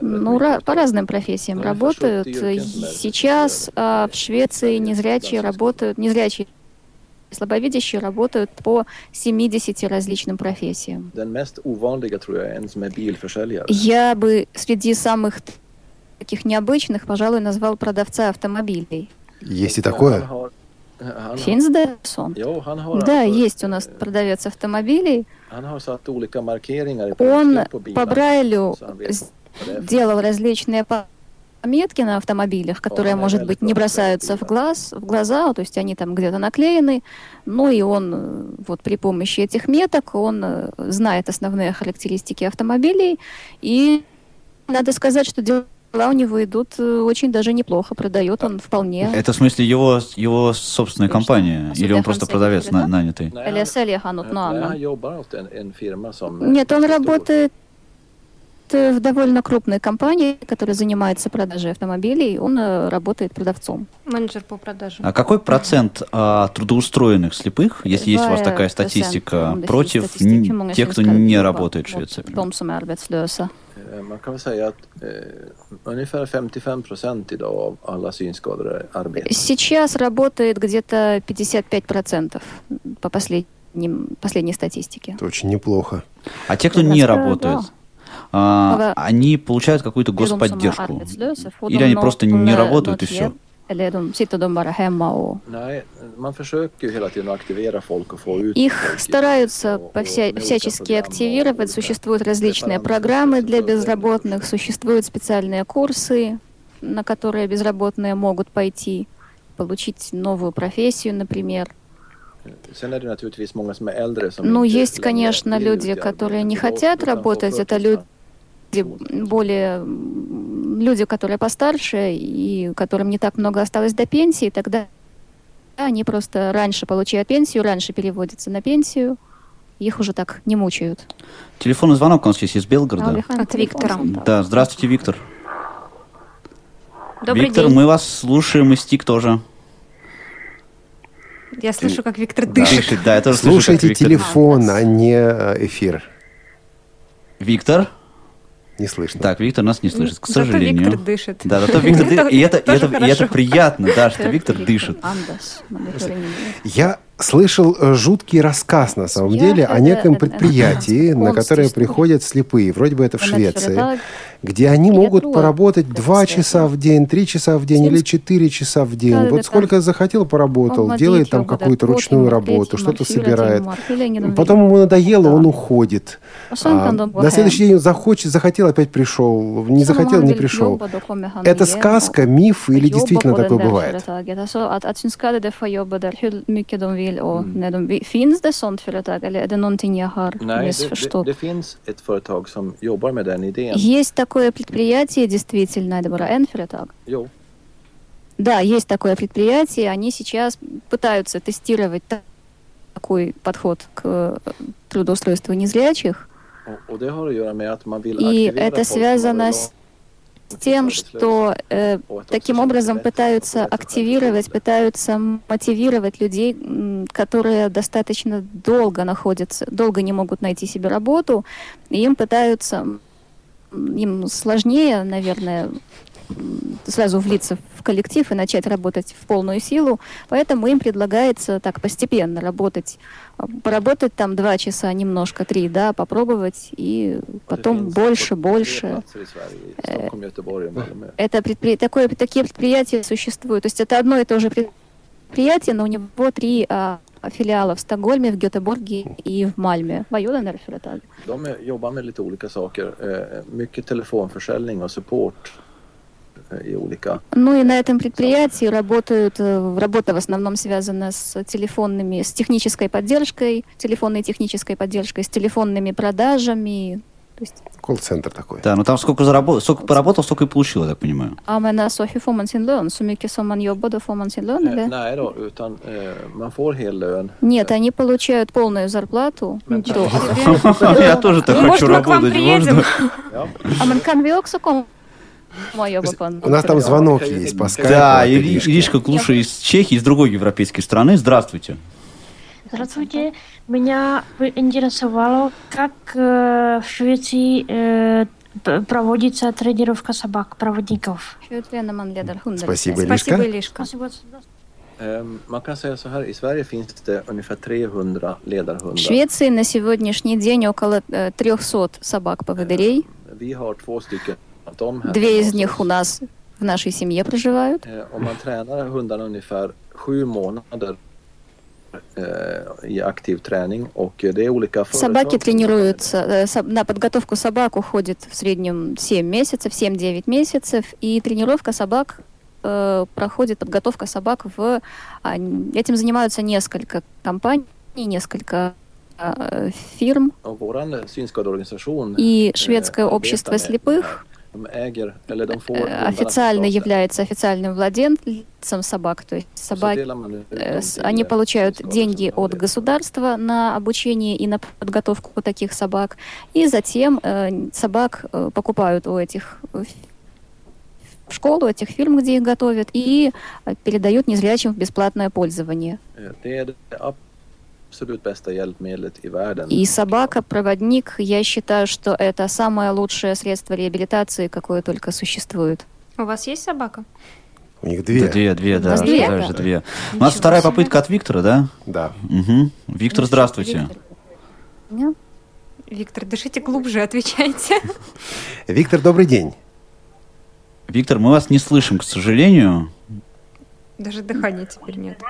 Ну, по разным профессиям работают. Сейчас а, в Швеции незрячие работают, незрячие слабовидящие работают по 70 различным профессиям. Я бы среди самых таких необычных, пожалуй, назвал продавца автомобилей. Есть и такое. Finns det sånt? Да, есть у нас продавец автомобилей. Он по. Брайлю делал различные пометки на автомобилях, которые, может быть, не бросаются в глаз, в глаза, то есть они там где-то наклеены. Ну и он вот при помощи этих меток он э, знает основные характеристики автомобилей и надо сказать, что дела у него идут э, очень даже неплохо, продает он вполне. Это в смысле его, его собственная Конечно. компания? А Или он просто продавец на- нанятый? Нет, он работает в довольно крупной компании, которая занимается продажей автомобилей. Он э, работает продавцом. Менеджер по продажам. А какой процент а, трудоустроенных слепых, если есть у вас такая статистика, против тех, кто не работает в Швеции? например? De som är arbetslösa. Eh, Man kan väl säga att eh, ungefär 55 procent idag av alla synskadade arbetar. Сейчас работает где-то 55% по последним, последней статистике. Это очень неплохо. А те, кто не работает, да. А, они получают какую-то господдержку? Или они просто не работают и все? hjälp? Eller de sitter de bara hemma och... Nej, man försöker ju hela tiden att aktivera folk och få ut Их стараются по вся- всячески активировать. Существуют различные программы для безработных, существуют специальные курсы, на которые безработные могут пойти, получить новую профессию, например. Ну, есть, конечно, люди, которые не хотят работать. Это люди förtidspension. более люди, которые постарше и которым не так много осталось до пенсии, тогда они просто раньше получают пенсию, раньше переводятся на пенсию, их уже так не мучают. Телефонный звонок у нас есть из Белгорода. От Виктора. Да, здравствуйте, Виктор. Добрый Виктор, день. мы вас слушаем, и Стик тоже. Я слышу, как Виктор дышит. Дышит, да, я тоже слышу, как Слушайте Виктор телефон, а не э, эфир. Виктор? Не слышно. Так, Виктор нас не слышит, к Зато сожалению. Виктор дышит. Да, зато Виктор дышит. И это, и это, и это приятно, да, что Виктор дышит. Я слышал э, жуткий рассказ, на самом деле, о неком предприятии, на которое приходят слепые. Вроде бы это в Швеции. где они могут поработать два часа в день, три часа в день или четыре часа в день. Вот сколько захотел, поработал, делает там какую-то ручную работу, что-то собирает. Потом ему надоело, он уходит. А, на следующий день он захочет, захотел, опять пришел. Не захотел, не пришел. Это сказка, миф или действительно такое бывает? Vill och när de. Finns det sånt företag eller är det någonting jag har Nej, det, det, missförstått? det finns ett företag som jobbar med den idén. Есть такое предприятие, действительно, это bara en företag. Jo, Да, есть такое предприятие, они сейчас пытаются тестировать та- такой подход к э, трудоустройству незрячих. och, och det har att göra med att man vill И это связано с тем, что э, таким образом пытаются активировать, пытаются мотивировать людей, которые достаточно долго находятся, долго не могут найти себе работу, и им пытаются, им сложнее, наверное, сразу влиться в коллектив и начать работать в полную силу, поэтому им предлагается так постепенно работать, а, поработать там два часа, немножко три, да, попробовать, и потом больше, больше. Göteborg Malmö. Это предпри- такое, такие предприятия существуют. То есть это одно и то же предприятие, но у него три а, филиала в Стокгольме, в Гетеборге и в Мальме. Vad gör den där företaget? De jobbar med lite olika saker. Eh, mycket telefonförsäljning och support eh, i olika... Ну и на этом предприятии работают, э, работа в основном связана с телефонными, с технической поддержкой, телефонной технической поддержкой, с телефонными продажами. То есть, Колл-центр такой. Да, ну там сколько заработал, сколько поработал, столько и получил, я так понимаю. ja men alltså hur får man sin lön? Så mycket som man jobbar, då får man sin lön eller? nej då, utan man får hel lön. Нет, они получают полную зарплату. Я тоже так Ну, хочу может, мы к вам работать. приедем? можно? А men kan vi också komma У нас там звонок есть по скайпу. Да, Иришки. Иришка Клуша из Чехии, из другой европейской страны. Здравствуйте. Здравствуйте. Меня интересовало, как э, в Швеции э, проводится тренировка собак, проводников. Спасибо, Илишка. Спасибо, Илишка. Man kan säga så här, i Sverige finns det ungefär 300 ledarhundar. В Швеции на сегодняшний день около 300 собак-поводырей. Vi har två stycken av dem här. Две из них у нас в нашей семье проживают. Собаки тренируются, на подготовку собак уходит в среднем 7 месяцев, 7-9 месяцев, и тренировка собак проходит подготовка собак в... Этим занимаются несколько компаний, несколько фирм. И шведское общество слепых официально является официальным владельцем собак, то есть собаки, они получают деньги от государства на обучение и на подготовку таких собак, и затем собак покупают у этих в школу этих фирм, где их готовят, и передают незрячим в бесплатное пользование. И собака-проводник, я считаю, что это самое лучшее средство реабилитации, какое только существует. У вас есть собака? У них две. Две, две, да. две? Даже две. У нас вторая попытка от Виктора, да? Да. Угу. Виктор, здравствуйте. Виктор. Виктор, дышите глубже, отвечайте. Виктор, добрый день. Виктор, мы вас не слышим, к сожалению. Даже дыхания теперь нет.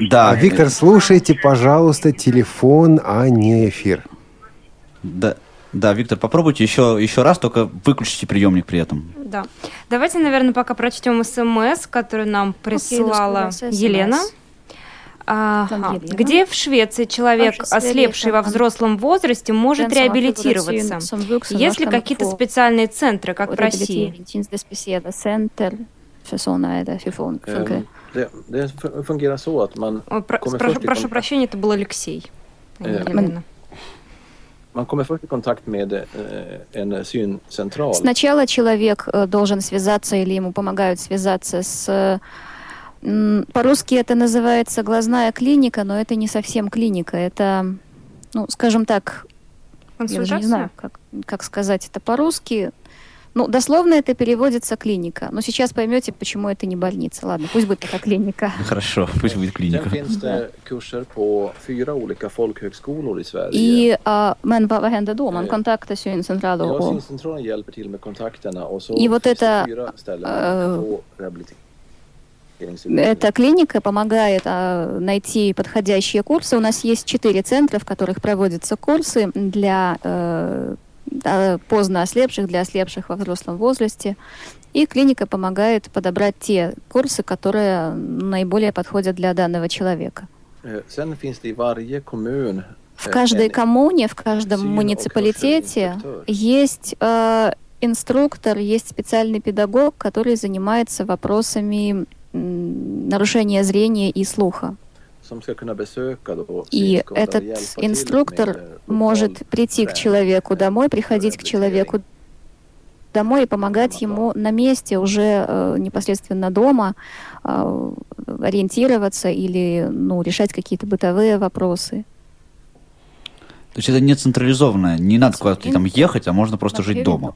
Да. А, Виктор, слушайте, пожалуйста, телефон, а не эфир. Да, да, Виктор, попробуйте еще, еще раз, только выключите приемник при этом. Да. Давайте, наверное, пока прочтем смс, которую нам прислала okay, Елена. Ага. Где в Швеции человек, ослепший во взрослом возрасте, может реабилитироваться? Есть ли какие-то специальные центры, как в России? Det, det fungerar så att man Ой, про, прошу, прощения, это был Алексей. Э, man kommer först i kontakt med eh, en syncentral. Сначала человек э, должен связаться или ему помогают связаться с... м, По-русски это называется глазная клиника, но это не совсем клиника. Это, ну, скажем так, я даже не знаю, как, как сказать это по-русски. Ну, дословно это переводится клиника. Но сейчас поймете, почему это не больница. Ладно, пусть будет пока клиника. Хорошо, пусть будет клиника. И, а, men vad, händer då? Man kontaktar syncentral och... И вот это, rehabiliteringsutbildning. Эта клиника помогает а, найти подходящие курсы. У нас есть четыре центра, в которых проводятся курсы для э, а, поздно ослепших, для ослепших во взрослом возрасте. И клиника помогает подобрать те курсы, которые наиболее подходят для данного человека. Kommun В каждой коммуне, в каждом муниципалитете есть э, инструктор, есть специальный педагог, который занимается вопросами нарушения зрения и слуха. И этот инструктор eh, может прийти к человеку för домой, приходить к человеку домой и помогать ему на месте уже э, непосредственно дома э, ориентироваться или ну, решать какие-то бытовые вопросы. То есть это не централизованное, не надо куда-то там ехать, а можно просто жить дома.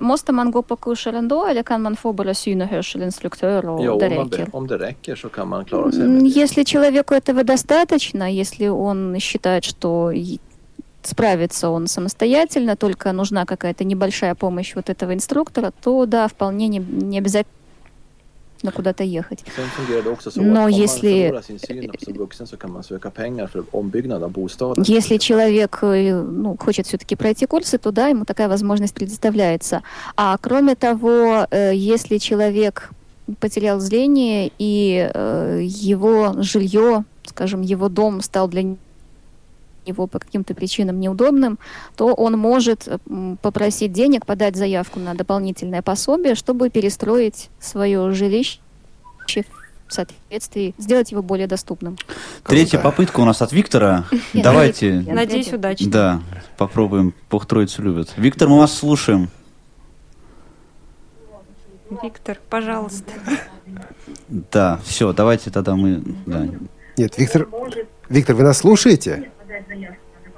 Måste man gå på kurser ändå eller kan man få bara syn och hörselinstruktör och det räcker? om det räcker så kan man klara sig М, med det. Если человеку этого достаточно, если он считает, что справится он самостоятельно, только нужна какая-то небольшая помощь вот этого инструктора, то да, вполне не, не обязательно куда-то ехать. Но если-. Если человек э, ну, хочет все-таки пройти курсы, то да, ему такая возможность предоставляется. А кроме того, э, если человек потерял зрение и э, его жилье, скажем, его дом стал для него по каким-то причинам неудобным, то он может м, попросить денег, подать заявку на дополнительное пособие, чтобы перестроить свое жилище в соответствии, сделать его более доступным. Третья Круто. попытка у нас от Виктора. Я Давайте, надеюсь, Надеюсь, удачно. да, попробуем. Бог Троицу любит. Виктор, мы вас слушаем. Виктор, пожалуйста. Да, все, давайте тогда мы... Да. Нет, Виктор, Виктор, вы нас слушаете?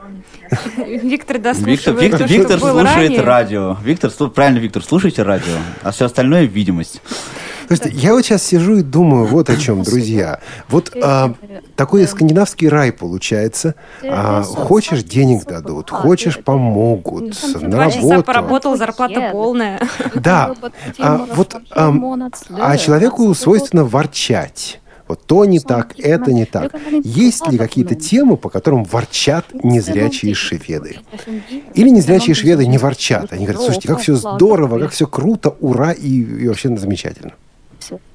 Виктор дослушивает Виктор, Виктор, Виктор слушает ранее. радио. Виктор, правильно, Виктор, слушайте радио, а все остальное видимость. То есть я вот сейчас сижу и думаю вот о чем, друзья. Вот а, такой скандинавский рай получается. А, хочешь, денег дадут, хочешь, помогут, на работу. поработал, зарплата полная. Да. А, вот, а, а человеку свойственно ворчать. Вот то не так, это не так. Есть ли какие-то темы, по которым ворчат незрячие шведы? Или незрячие шведы не ворчат? Они говорят, слушайте, как все здорово, как все круто, ура, и, и вообще замечательно. Som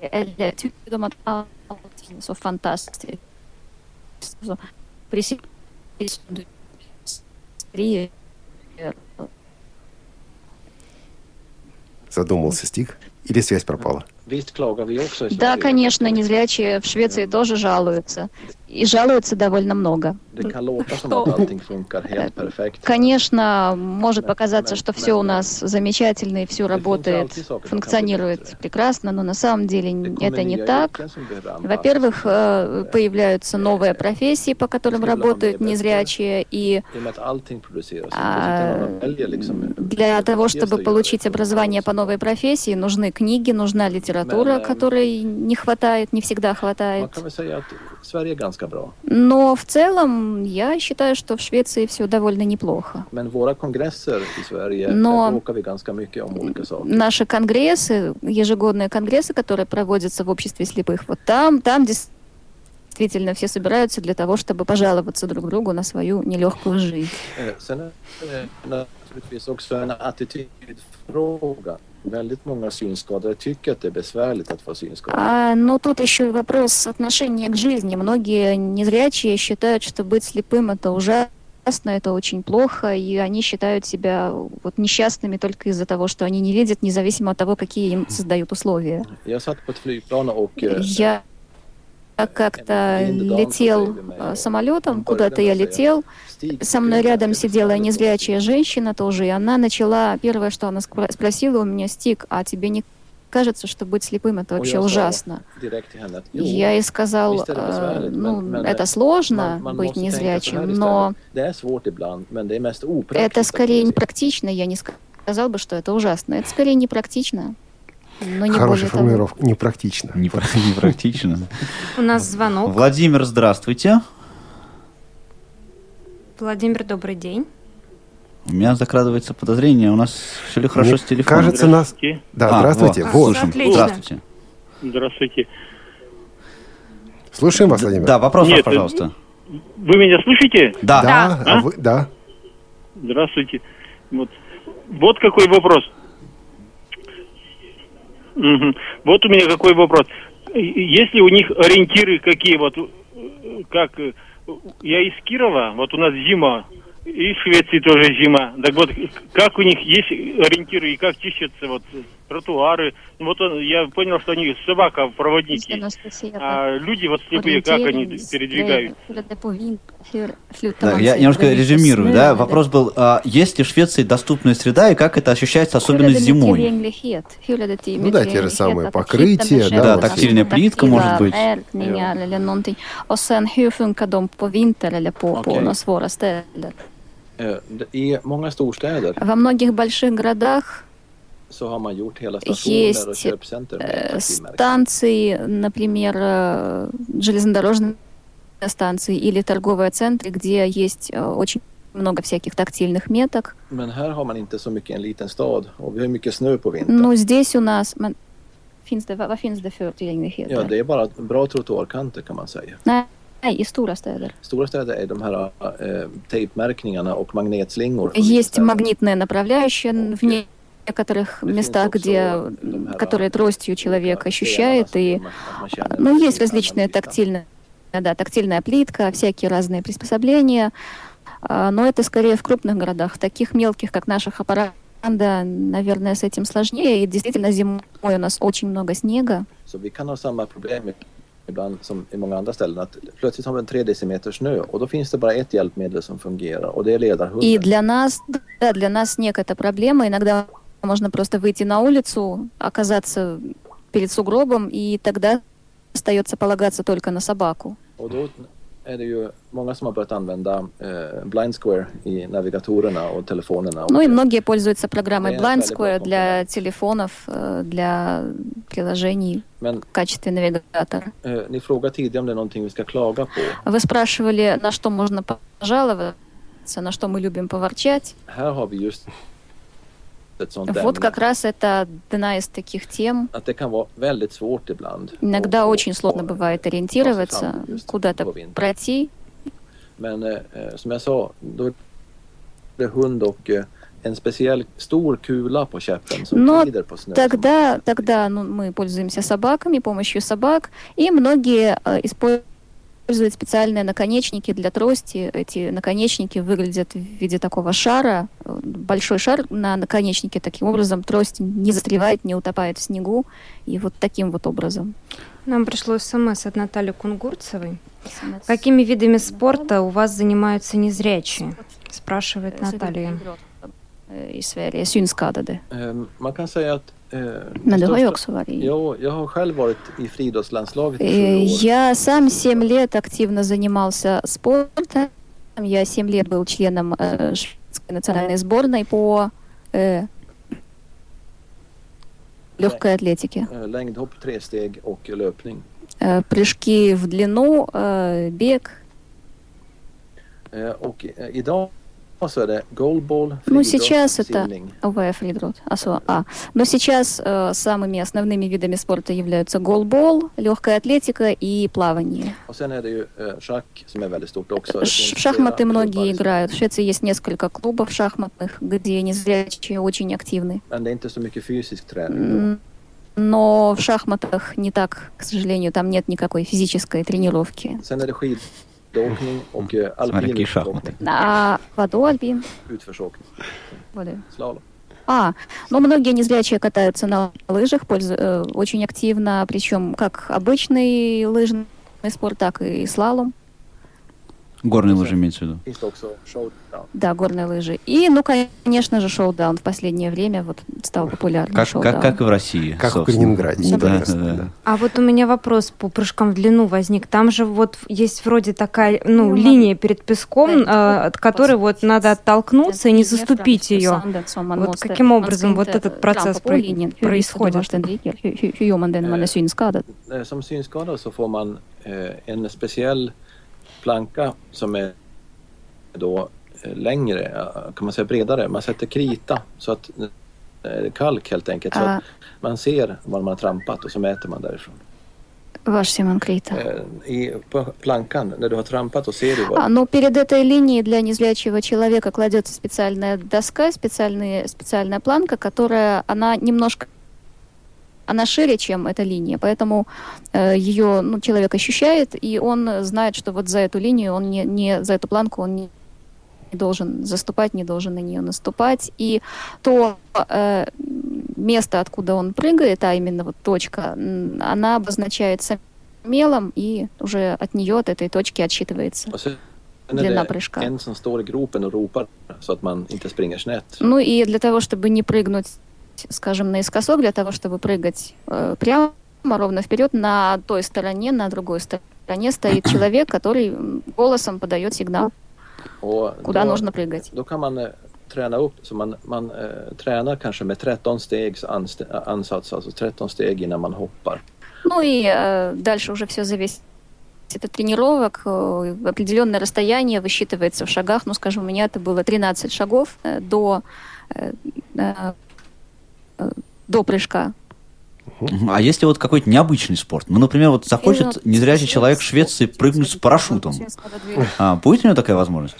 du skriver. Задумался Стик? Или связь пропала? Да, конечно, незрячие в Швеции тоже жалуются. И жалуются довольно много. Конечно, может показаться, что все у нас замечательно и все работает, функционирует прекрасно, но на самом деле это не так. Во-первых, э, появляются новые профессии, по которым работают незрячие, и а, для того, чтобы получить образование по новой профессии, нужны книги, нужна литература, которой не хватает, не всегда хватает. Но в целом я считаю, что в Швеции все довольно неплохо. Но наши конгрессы, ежегодные конгрессы, которые проводятся в обществе слепых, вот там, там действительно все собираются для того, чтобы пожаловаться друг другу на свою нелегкую жизнь. Väldigt många synskadade tycker att det är besvärligt att få synskada. А, но тут еще вопрос отношения к жизни. Многие незрячие считают, что быть слепым это ужасно, это очень плохо, и они считают себя вот несчастными только из-за того, что они не видят, независимо от того, какие им создают условия. Я э, как-то летел э, самолетом, куда-то я летел, со мной рядом сидела незрячая женщина тоже, и она начала, первое, что она спросила у меня, Стик, а тебе не кажется, что быть слепым это вообще ужасно. Я ей сказал, э, ну, это сложно быть незрячим, но это скорее непрактично. Я не сказал бы, что это ужасно. Это скорее непрактично. Но не Хорошая формулировка. Того. Непрактично. Непрактично. У нас звонок. Владимир, здравствуйте. Владимир, добрый день. У меня закрадывается подозрение, у нас все ли хорошо Мне с телефоном? Кажется, нас... Да, а, здравствуйте. Вот. Вот. Слушаем. Здравствуйте. Здравствуйте. Слушаем вас, Владимир. Да, вопрос Нет, пожалуйста. Вы меня слышите? Да. Да. А? А вы, да. Здравствуйте. Вот. вот какой вопрос. Угу. Вот у меня какой вопрос. Есть ли у них ориентиры какие вот, как я из Кирова, вот у нас зима, и в Швеции тоже зима. Так вот, как у них есть ориентиры и как чистятся вот тротуары? Ну, вот он, я понял, что они собака-проводники. А люди вот слепые, как они передвигают? Да, я немножко резюмирую, да. Вопрос был, а, есть ли в Швеции доступная среда и как это ощущается особенно зимой? Ну да, те же самые покрытия, да. Да, тактильная плитка, может быть. Storstäder Во многих больших городах есть станции, например, железнодорожные станции или торговые центры, где есть очень много всяких тактильных меток. Но здесь у нас Finns det, vad finns det för tillgängligheter? Ja, det är bara bra trottoarkanter kan man säga. Nej, i stora städer. Stora städer är de här äh, tejpmärkningarna och magnetslingor. Есть магнитные направляющие в некоторых местах, где, которые тростью человек ощущает, и ну, есть различные тактильные, да, тактильная плитка, всякие разные приспособления, но это скорее в крупных городах, таких мелких, как наша Хапаранда, наверное, с этим сложнее, и действительно зимой у нас очень много снега. ibland som i många andra ställen att plötsligt har vi en tre decimeter snö och då finns det bara ett hjälpmedel som fungerar och det är ledarhunden. И для нас, да, для нас снег это проблема. Иногда можно просто выйти на улицу, оказаться перед сугробом, и тогда остается полагаться только на собаку. Är det ju många som har börjat använda eh, Blind Square i navigatorerna och telefonerna. Ну и многие пользуются программой Blind Square для телефонов, э, для приложений Men, в качестве навигатора. Eh, ni frågade tidigare om det är någonting vi ska klaga på. Вы спрашивали, на что можно пожаловаться, на что мы любим поворчать. Här har vi just Вот как раз это одна из таких тем. Иногда очень сложно бывает ориентироваться, куда-то пройти. Men eh, eh, som jag sa, då är det hund och eh, en speciell stor kula på käppen som Но glider på snö. тогда, тогда ну, мы пользуемся собаками, помощью собак, и многие э, используют специальные наконечники для трости. Эти наконечники выглядят в виде такого шара, э, большой шар на наконечнике. Таким образом трость не застревает, не утопает в снегу. И вот таким вот образом. Нам пришло смс от Натальи Кунгурцевой. Какими видами спорта у вас занимаются незрячие? Спрашивает Наталья. Eh, I Sverige, synskadade. Eh, eh, Men du har ju också varit har själv varit i friidrottslandslaget Э. Я сам 7 лет активно занимался спортом. Я 7 лет был членом э, шведской национальной сборной по э, легкой атлетике. Eh, Längdhopp, tresteg och löpning. Э, Прыжки в длину, э, бег. Eh, Och eh, idag Ну, сейчас это Лидрот. Асо- А. Но сейчас э, самыми основными видами спорта являются голбол, легкая атлетика и плавание. В шахматы многие играют. В Швеции есть несколько клубов шахматных, где незрячие очень активны. Но в шахматах не так, к сожалению, там нет никакой физической тренировки. Det skidåkning och eh, Смотри, alpin шахматы. А водо, альпин, utförsåkning. воды. Slalom. А, но многие незрячие катаются на лыжах пользу- э, очень активно, причем как обычный лыжный спорт, так и слалом. Горные лыжи имеется в виду. Да, горные лыжи. И, ну, конечно же, шоу-даун в последнее время вот стал популярным. Как, как, как и в России. Как в собственно. Калининграде, Да, да, да. А вот у меня вопрос по прыжкам в длину возник. Там же вот есть вроде такая, ну, линия перед песком, э, от которой вот надо оттолкнуться и не заступить ее. Вот каким образом вот этот процесс про- происходит? Eh, Som synskadad så får man eh, en speciell planka som är då eh, längre, eh, kan man säga bredare. Man sätter krita så att eh, kalk helt enkelt. Så А, att man ser var man har trampat och så mäter man därifrån. ваш Симон Крита. Eh, I, på plankan, när du har trampat så ser du var. А, ну, перед этой линией для незрячего человека кладется специальная доска, специальный, специальная планка, которая, она немножко она шире, чем эта линия, поэтому э, ее ну, человек ощущает, и он знает, что вот за эту линию, он не, не за эту планку он не, должен заступать, не должен на нее наступать. И то э, место, откуда он прыгает, а именно вот точка, она обозначается мелом, и уже от нее, от этой точки отсчитывается. Sen Длина прыжка. Ну и для того, чтобы не прыгнуть, скажем, наискосок, для того, чтобы прыгать э, прямо, ровно вперед, на той стороне, на другой стороне стоит человек, который голосом подает сигнал, Och куда då, нужно прыгать. Då kan man eh, träna upp så man, man eh, tränar kanske med 13 stegs anst- ansats, alltså 13 steg innan man hoppar. Ну и э, дальше уже все зависит от тренировок. Э, Определенное расстояние высчитывается в шагах. Ну, скажем, у меня это было 13 шагов э, до, э, э, э, до прыжка. А если вот какой-то необычный спорт? Ну, например, вот захочет незрячий человек в Швеции прыгнуть с парашютом. А, будет у него такая возможность?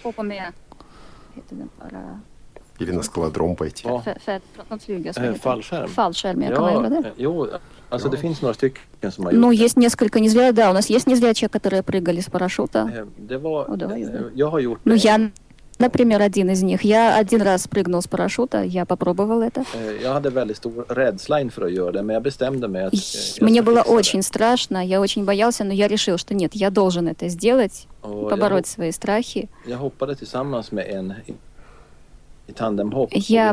Или на скалодром пойти. Ну, есть несколько незрячих, да, у нас есть незрячие, которые прыгали с парашюта. gjort Ну, я, например, один из них. Я один раз прыгнул с парашюта, я попробовал это. Att eh, Мне было очень страшно, я очень боялся, но я решил, что нет, я должен это сделать, побороть свои страхи. Я Vi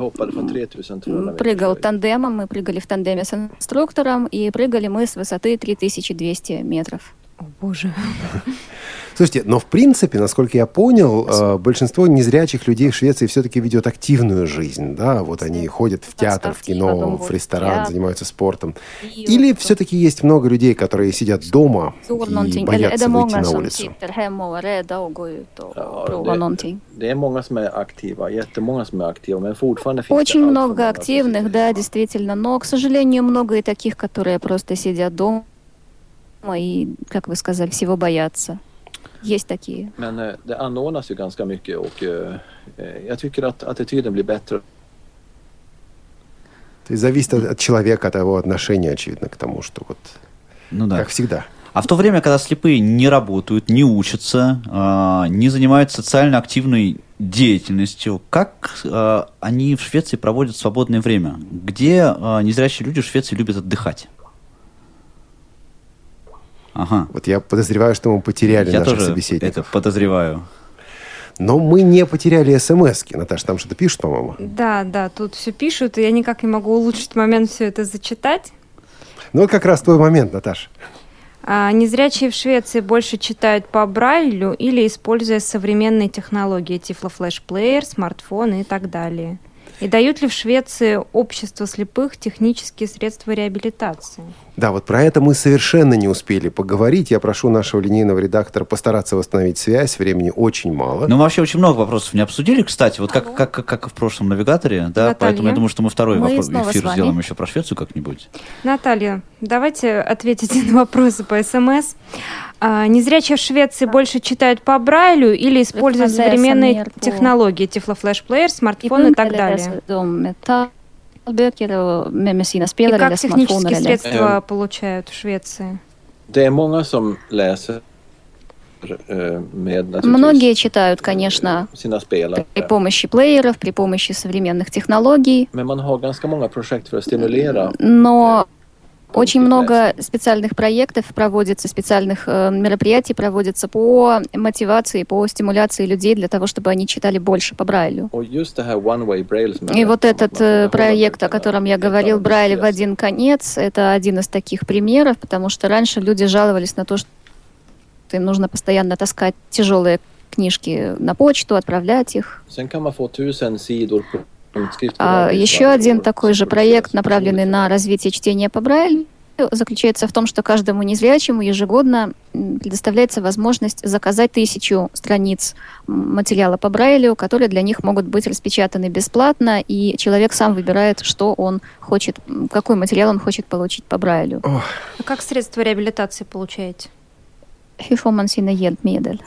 hoppade från 3200 М, meter Прыгал тандемом, мы прыгали в тандеме с инструктором, и прыгали мы с высоты 3200 метров. О, боже. Слушайте, но в принципе, насколько я понял, э, большинство незрячих людей в Швеции все-таки ведет активную жизнь, да, вот они ходят в театр, в кино, в ресторан, занимаются спортом. Или все-таки есть много людей, которые сидят дома и боятся выйти на улицу? Очень много активных, да, действительно, но, к сожалению, много и таких, которые просто сидят дома и, как вы сказали, всего боятся. Есть такие. Men eh, det anordnas ju ganska mycket och eh, eh, jag tycker att attityden blir bättre. То есть зависит от, от человека, от его отношения, очевидно, к тому, что вот ну, да. как всегда. А в то время, когда слепые не работают, не учатся, э, не занимаются социально активной деятельностью, как э, они в Швеции проводят свободное время? Где э, незрячие люди в Швеции любят отдыхать? Ага. Вот я подозреваю, что мы потеряли я наших тоже собеседников. это подозреваю. Но мы не потеряли смс-ки. Наташа, там что-то пишут, по-моему? Да, да, тут все пишут, и я никак не могу улучшить момент все это зачитать. Ну, вот как раз твой момент, Наташа. А, незрячие в Швеции больше читают по Брайлю или используя современные технологии, тифлофлешплеер, смартфоны и так далее. И дают ли в Швеции общество слепых технические средства реабилитации? Да, вот про это мы совершенно не успели поговорить. Я прошу нашего линейного редактора постараться восстановить связь. Времени очень мало. Ну, вообще очень много вопросов не обсудили, кстати. Вот как, как, как, как в прошлом навигаторе. Да, Наталья. поэтому я думаю, что мы второй мы вопрос, эфир сделаем еще про Швецию как-нибудь. Наталья, давайте ответите на вопросы по СМС. А, незрячие в Швеции больше читают по Брайлю или используют современные технологии, тифлофлешплеер, смартфон и так далее? smartphoner. Как средства получают в Швеции? Läser Многие читают, конечно, при помощи плееров, при помощи современных технологий. Но очень много специальных проектов проводится, специальных э, мероприятий проводится по мотивации, по стимуляции людей для того, чтобы они читали больше по Брайлю. И вот этот э, проект, о котором я говорил, Брайль в один конец, это один из таких примеров, потому что раньше люди жаловались на то, что им нужно постоянно таскать тяжелые книжки на почту, отправлять их. А еще один такой же проект, направленный на развитие чтения по Брайлю, заключается в том, что каждому незрячему ежегодно предоставляется возможность заказать тысячу страниц материала по Брайлю, которые для них могут быть распечатаны бесплатно, и человек сам выбирает, что он хочет, какой материал он хочет получить по Брайлю. А как средства реабилитации получаете? Hur får man sina hjälpmedel?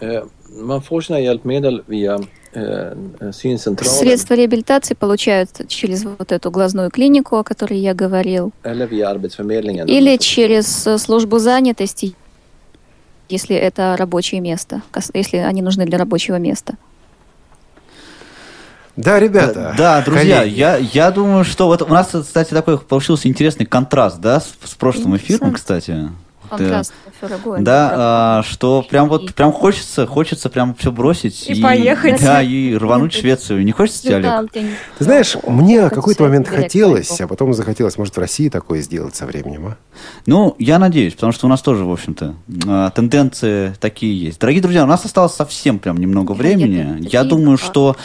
Man får sina hjälpmedel via Средства реабилитации получают через вот эту глазную клинику, о которой я говорил. Или через э, службу занятости, если это рабочее место, если они нужны для рабочего места. Да, ребята. Да, друзья, я, я думаю, что вот у нас, кстати, такой получился интересный контраст, да, с, с прошлым эфиром, кстати. Контраст да, а, что прям вот прям хочется, хочется прям все бросить и, и поехать. Да, и рвануть в Швецию. Не хочется тебе, Олег? Ты знаешь, мне в какой-то момент хотелось, а потом захотелось, может, в России такое сделать со временем, а? Ну, я надеюсь, потому что у нас тоже, в общем-то, а, тенденции такие есть. Дорогие друзья, у нас осталось совсем прям немного времени. Я думаю, что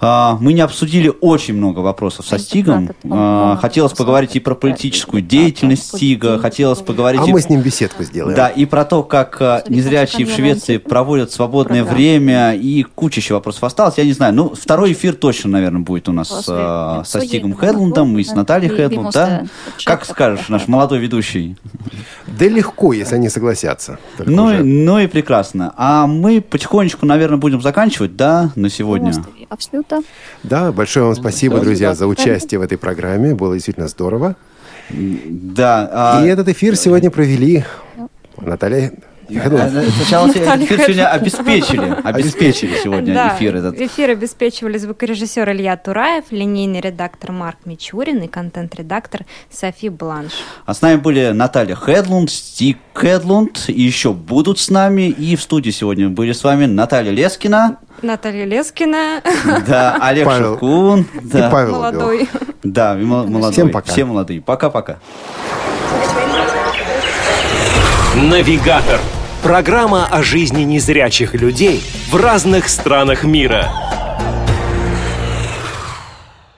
а, мы не обсудили очень много вопросов со Стигом. А, хотелось поговорить и про политическую деятельность Стига, хотелось поговорить... А мы с ним беседку сделаем. Да, и про то, как э, незрячие в Швеции проводят свободное время, и куча еще вопросов осталось. Я не знаю, ну, второй эфир точно, наверное, будет у нас э, со Стигом Хедлундом и с Натальей Хедлунд, да? Как скажешь, наш молодой ведущий? Да легко, если они согласятся. Ну, уже... ну и прекрасно. А мы потихонечку, наверное, будем заканчивать, да, на сегодня? Абсолютно. Да, большое вам спасибо, друзья, за участие в этой программе. Было действительно здорово. Да. А... И этот эфир сегодня провели Наталья Сначала эфир сегодня обеспечили. Обеспечили сегодня эфир этот. Эфир обеспечивали звукорежиссер Илья Тураев, линейный редактор Марк Мичурин и контент-редактор Софи Бланш. А с нами были Наталья Хедлунд, Стик Хедлунд, и еще будут с нами. И в студии сегодня были с вами Наталья Лескина. Наталья Лескина. Да, Олег Павел. Шевкун. Да. И Павел Молодой. Да, молодой. Всем пока. Все молодые. Пока-пока. Навигатор. Программа о жизни незрячих людей в разных странах мира.